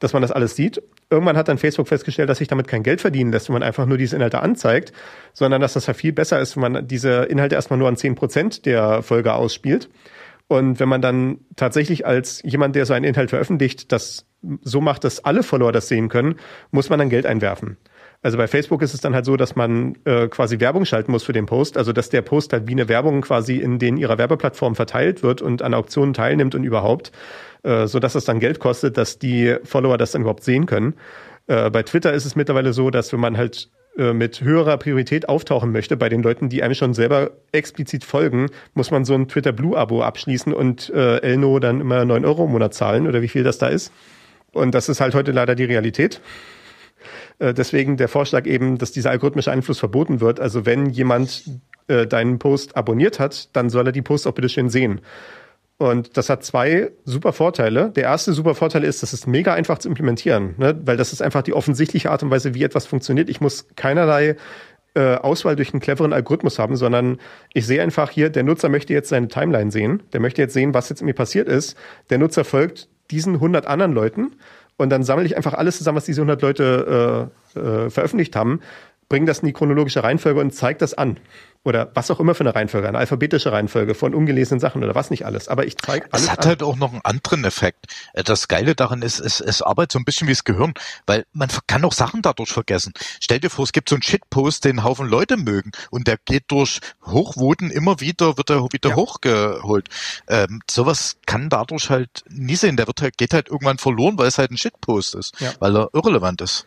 dass man das alles sieht. Irgendwann hat dann Facebook festgestellt, dass sich damit kein Geld verdienen lässt, wenn man einfach nur diese Inhalte anzeigt, sondern dass das ja viel besser ist, wenn man diese Inhalte erstmal nur an zehn Prozent der Folge ausspielt. Und wenn man dann tatsächlich als jemand, der so einen Inhalt veröffentlicht, das so macht, dass alle Follower das sehen können, muss man dann Geld einwerfen. Also bei Facebook ist es dann halt so, dass man äh, quasi Werbung schalten muss für den Post, also dass der Post halt wie eine Werbung quasi in den ihrer Werbeplattform verteilt wird und an Auktionen teilnimmt und überhaupt, äh, so dass es dann Geld kostet, dass die Follower das dann überhaupt sehen können. Äh, bei Twitter ist es mittlerweile so, dass wenn man halt äh, mit höherer Priorität auftauchen möchte bei den Leuten, die einem schon selber explizit folgen, muss man so ein Twitter Blue-Abo abschließen und äh, Elno dann immer neun Euro im Monat zahlen oder wie viel das da ist. Und das ist halt heute leider die Realität. Äh, deswegen der Vorschlag eben, dass dieser algorithmische Einfluss verboten wird. Also wenn jemand äh, deinen Post abonniert hat, dann soll er die Post auch bitte schön sehen. Und das hat zwei super Vorteile. Der erste super Vorteil ist, das ist mega einfach zu implementieren, ne? weil das ist einfach die offensichtliche Art und Weise, wie etwas funktioniert. Ich muss keinerlei äh, Auswahl durch einen cleveren Algorithmus haben, sondern ich sehe einfach hier, der Nutzer möchte jetzt seine Timeline sehen, der möchte jetzt sehen, was jetzt mir passiert ist. Der Nutzer folgt diesen 100 anderen Leuten und dann sammle ich einfach alles zusammen, was diese 100 Leute äh, äh, veröffentlicht haben bring das in die chronologische Reihenfolge und zeig das an. Oder was auch immer für eine Reihenfolge, eine alphabetische Reihenfolge von ungelesenen Sachen oder was nicht alles. Aber ich zeige alles. Es hat an. halt auch noch einen anderen Effekt. Äh, Das Geile daran ist, es, es arbeitet so ein bisschen wie das Gehirn, weil man kann auch Sachen dadurch vergessen. Stell dir vor, es gibt so einen Shitpost, den Haufen Leute mögen und der geht durch Hochvoten immer wieder, wird er wieder Ja. hochgeholt. Ähm, sowas kann dadurch halt nie sehen. Der wird halt, geht halt irgendwann verloren, weil es halt ein Shitpost ist, Ja. weil er irrelevant ist.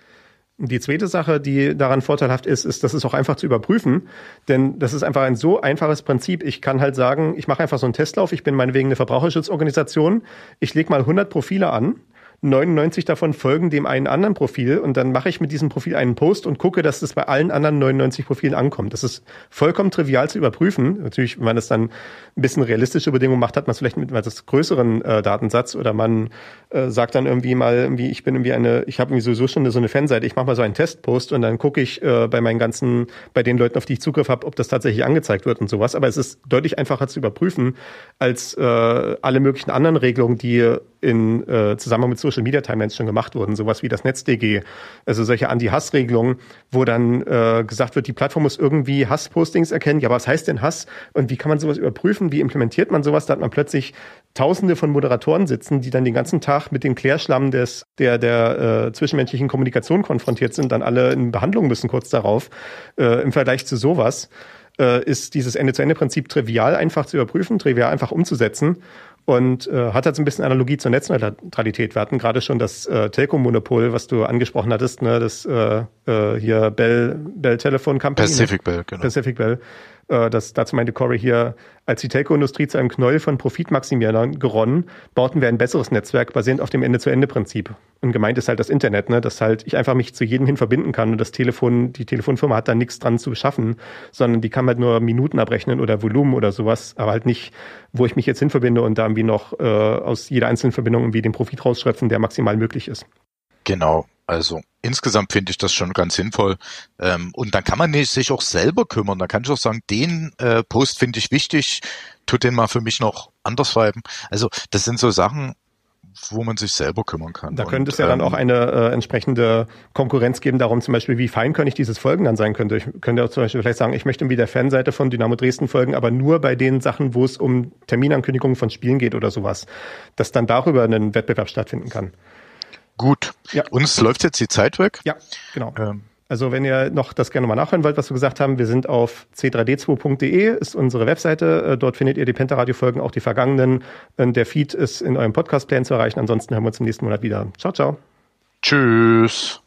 Die zweite Sache, die daran vorteilhaft ist, ist, das ist auch einfach zu überprüfen, denn das ist einfach ein so einfaches Prinzip. Ich kann halt sagen, ich mache einfach so einen Testlauf, ich bin meinetwegen eine Verbraucherschutzorganisation, ich lege mal 100 Profile an, 99 davon folgen dem einen anderen Profil und dann mache ich mit diesem Profil einen Post und gucke, dass das bei allen anderen 99 Profilen ankommt. Das ist vollkommen trivial zu überprüfen. Natürlich, wenn man das dann ein bisschen realistische Bedingungen macht, hat man es vielleicht mit etwas größeren äh, Datensatz oder man äh, sagt dann irgendwie mal, irgendwie, ich bin irgendwie eine, ich habe irgendwie sowieso schon so eine Fanseite, ich mache mal so einen Testpost und dann gucke ich äh, bei meinen ganzen, bei den Leuten, auf die ich Zugriff habe, ob das tatsächlich angezeigt wird und sowas. Aber es ist deutlich einfacher zu überprüfen als äh, alle möglichen anderen Regelungen, die in äh, Zusammenhang mit Social Media Timelines schon gemacht wurden, sowas wie das NetzDG, also solche Anti-Hass-Regelungen, wo dann äh, gesagt wird, die Plattform muss irgendwie Hass-Postings erkennen. Ja, aber was heißt denn Hass? Und wie kann man sowas überprüfen? Wie implementiert man sowas? Da hat man plötzlich Tausende von Moderatoren sitzen, die dann den ganzen Tag mit dem Klärschlamm des der der äh, zwischenmenschlichen Kommunikation konfrontiert sind, dann alle in Behandlung müssen kurz darauf. Äh, Im Vergleich zu sowas äh, ist dieses Ende-zu-Ende-Prinzip trivial einfach zu überprüfen, trivial einfach umzusetzen und äh, hat so ein bisschen Analogie zur Netzneutralität. Wir hatten gerade schon das äh, Telco-Monopol, was du angesprochen hattest, ne, das äh, äh, hier Bell, Bell Telephone Company. ne? Pacific Bell, genau. Pacific Bell. Äh, das, dazu meinte Corey hier, als die Telco-Industrie zu einem Knäuel von Profitmaximierern geronnen, bauten wir ein besseres Netzwerk basierend auf dem Ende-zu-Ende-Prinzip. Und gemeint ist halt das Internet, ne, dass halt ich einfach mich zu jedem hin verbinden kann und das Telefon, die Telefonfirma hat da nichts dran zu beschaffen, sondern die kann halt nur Minuten abrechnen oder Volumen oder sowas, aber halt nicht, wo ich mich jetzt hin verbinde und da irgendwie noch äh, aus jeder einzelnen Verbindung irgendwie den Profit rausschöpfen, der maximal möglich ist. Genau, also insgesamt finde ich das schon ganz sinnvoll. Ähm, und dann kann man sich auch selber kümmern. Da kann ich auch sagen, den äh, Post finde ich wichtig, tut den mal für mich noch anders schreiben. Also das sind so Sachen, wo man sich selber kümmern kann. Da könnte es ja dann ähm, auch eine äh, entsprechende Konkurrenz geben, darum zum Beispiel, wie feinkönig dieses Folgen dann sein könnte. Ich könnte auch zum Beispiel vielleicht sagen, ich möchte irgendwie der Fanseite von Dynamo Dresden folgen, aber nur bei den Sachen, wo es um Terminankündigungen von Spielen geht oder sowas, dass dann darüber ein Wettbewerb stattfinden kann. Gut. Ja. Uns läuft jetzt die Zeit weg. Ja, genau. Ähm, Also wenn ihr noch das gerne mal nachhören wollt, was wir gesagt haben, wir sind auf c3d2.de, ist unsere Webseite. Äh, Dort findet ihr die Pentaradio-Folgen, auch die vergangenen. Und Der Feed ist in eurem Podcast-Plan zu erreichen. Ansonsten hören wir uns im nächsten Monat wieder. Ciao, ciao. tschüss.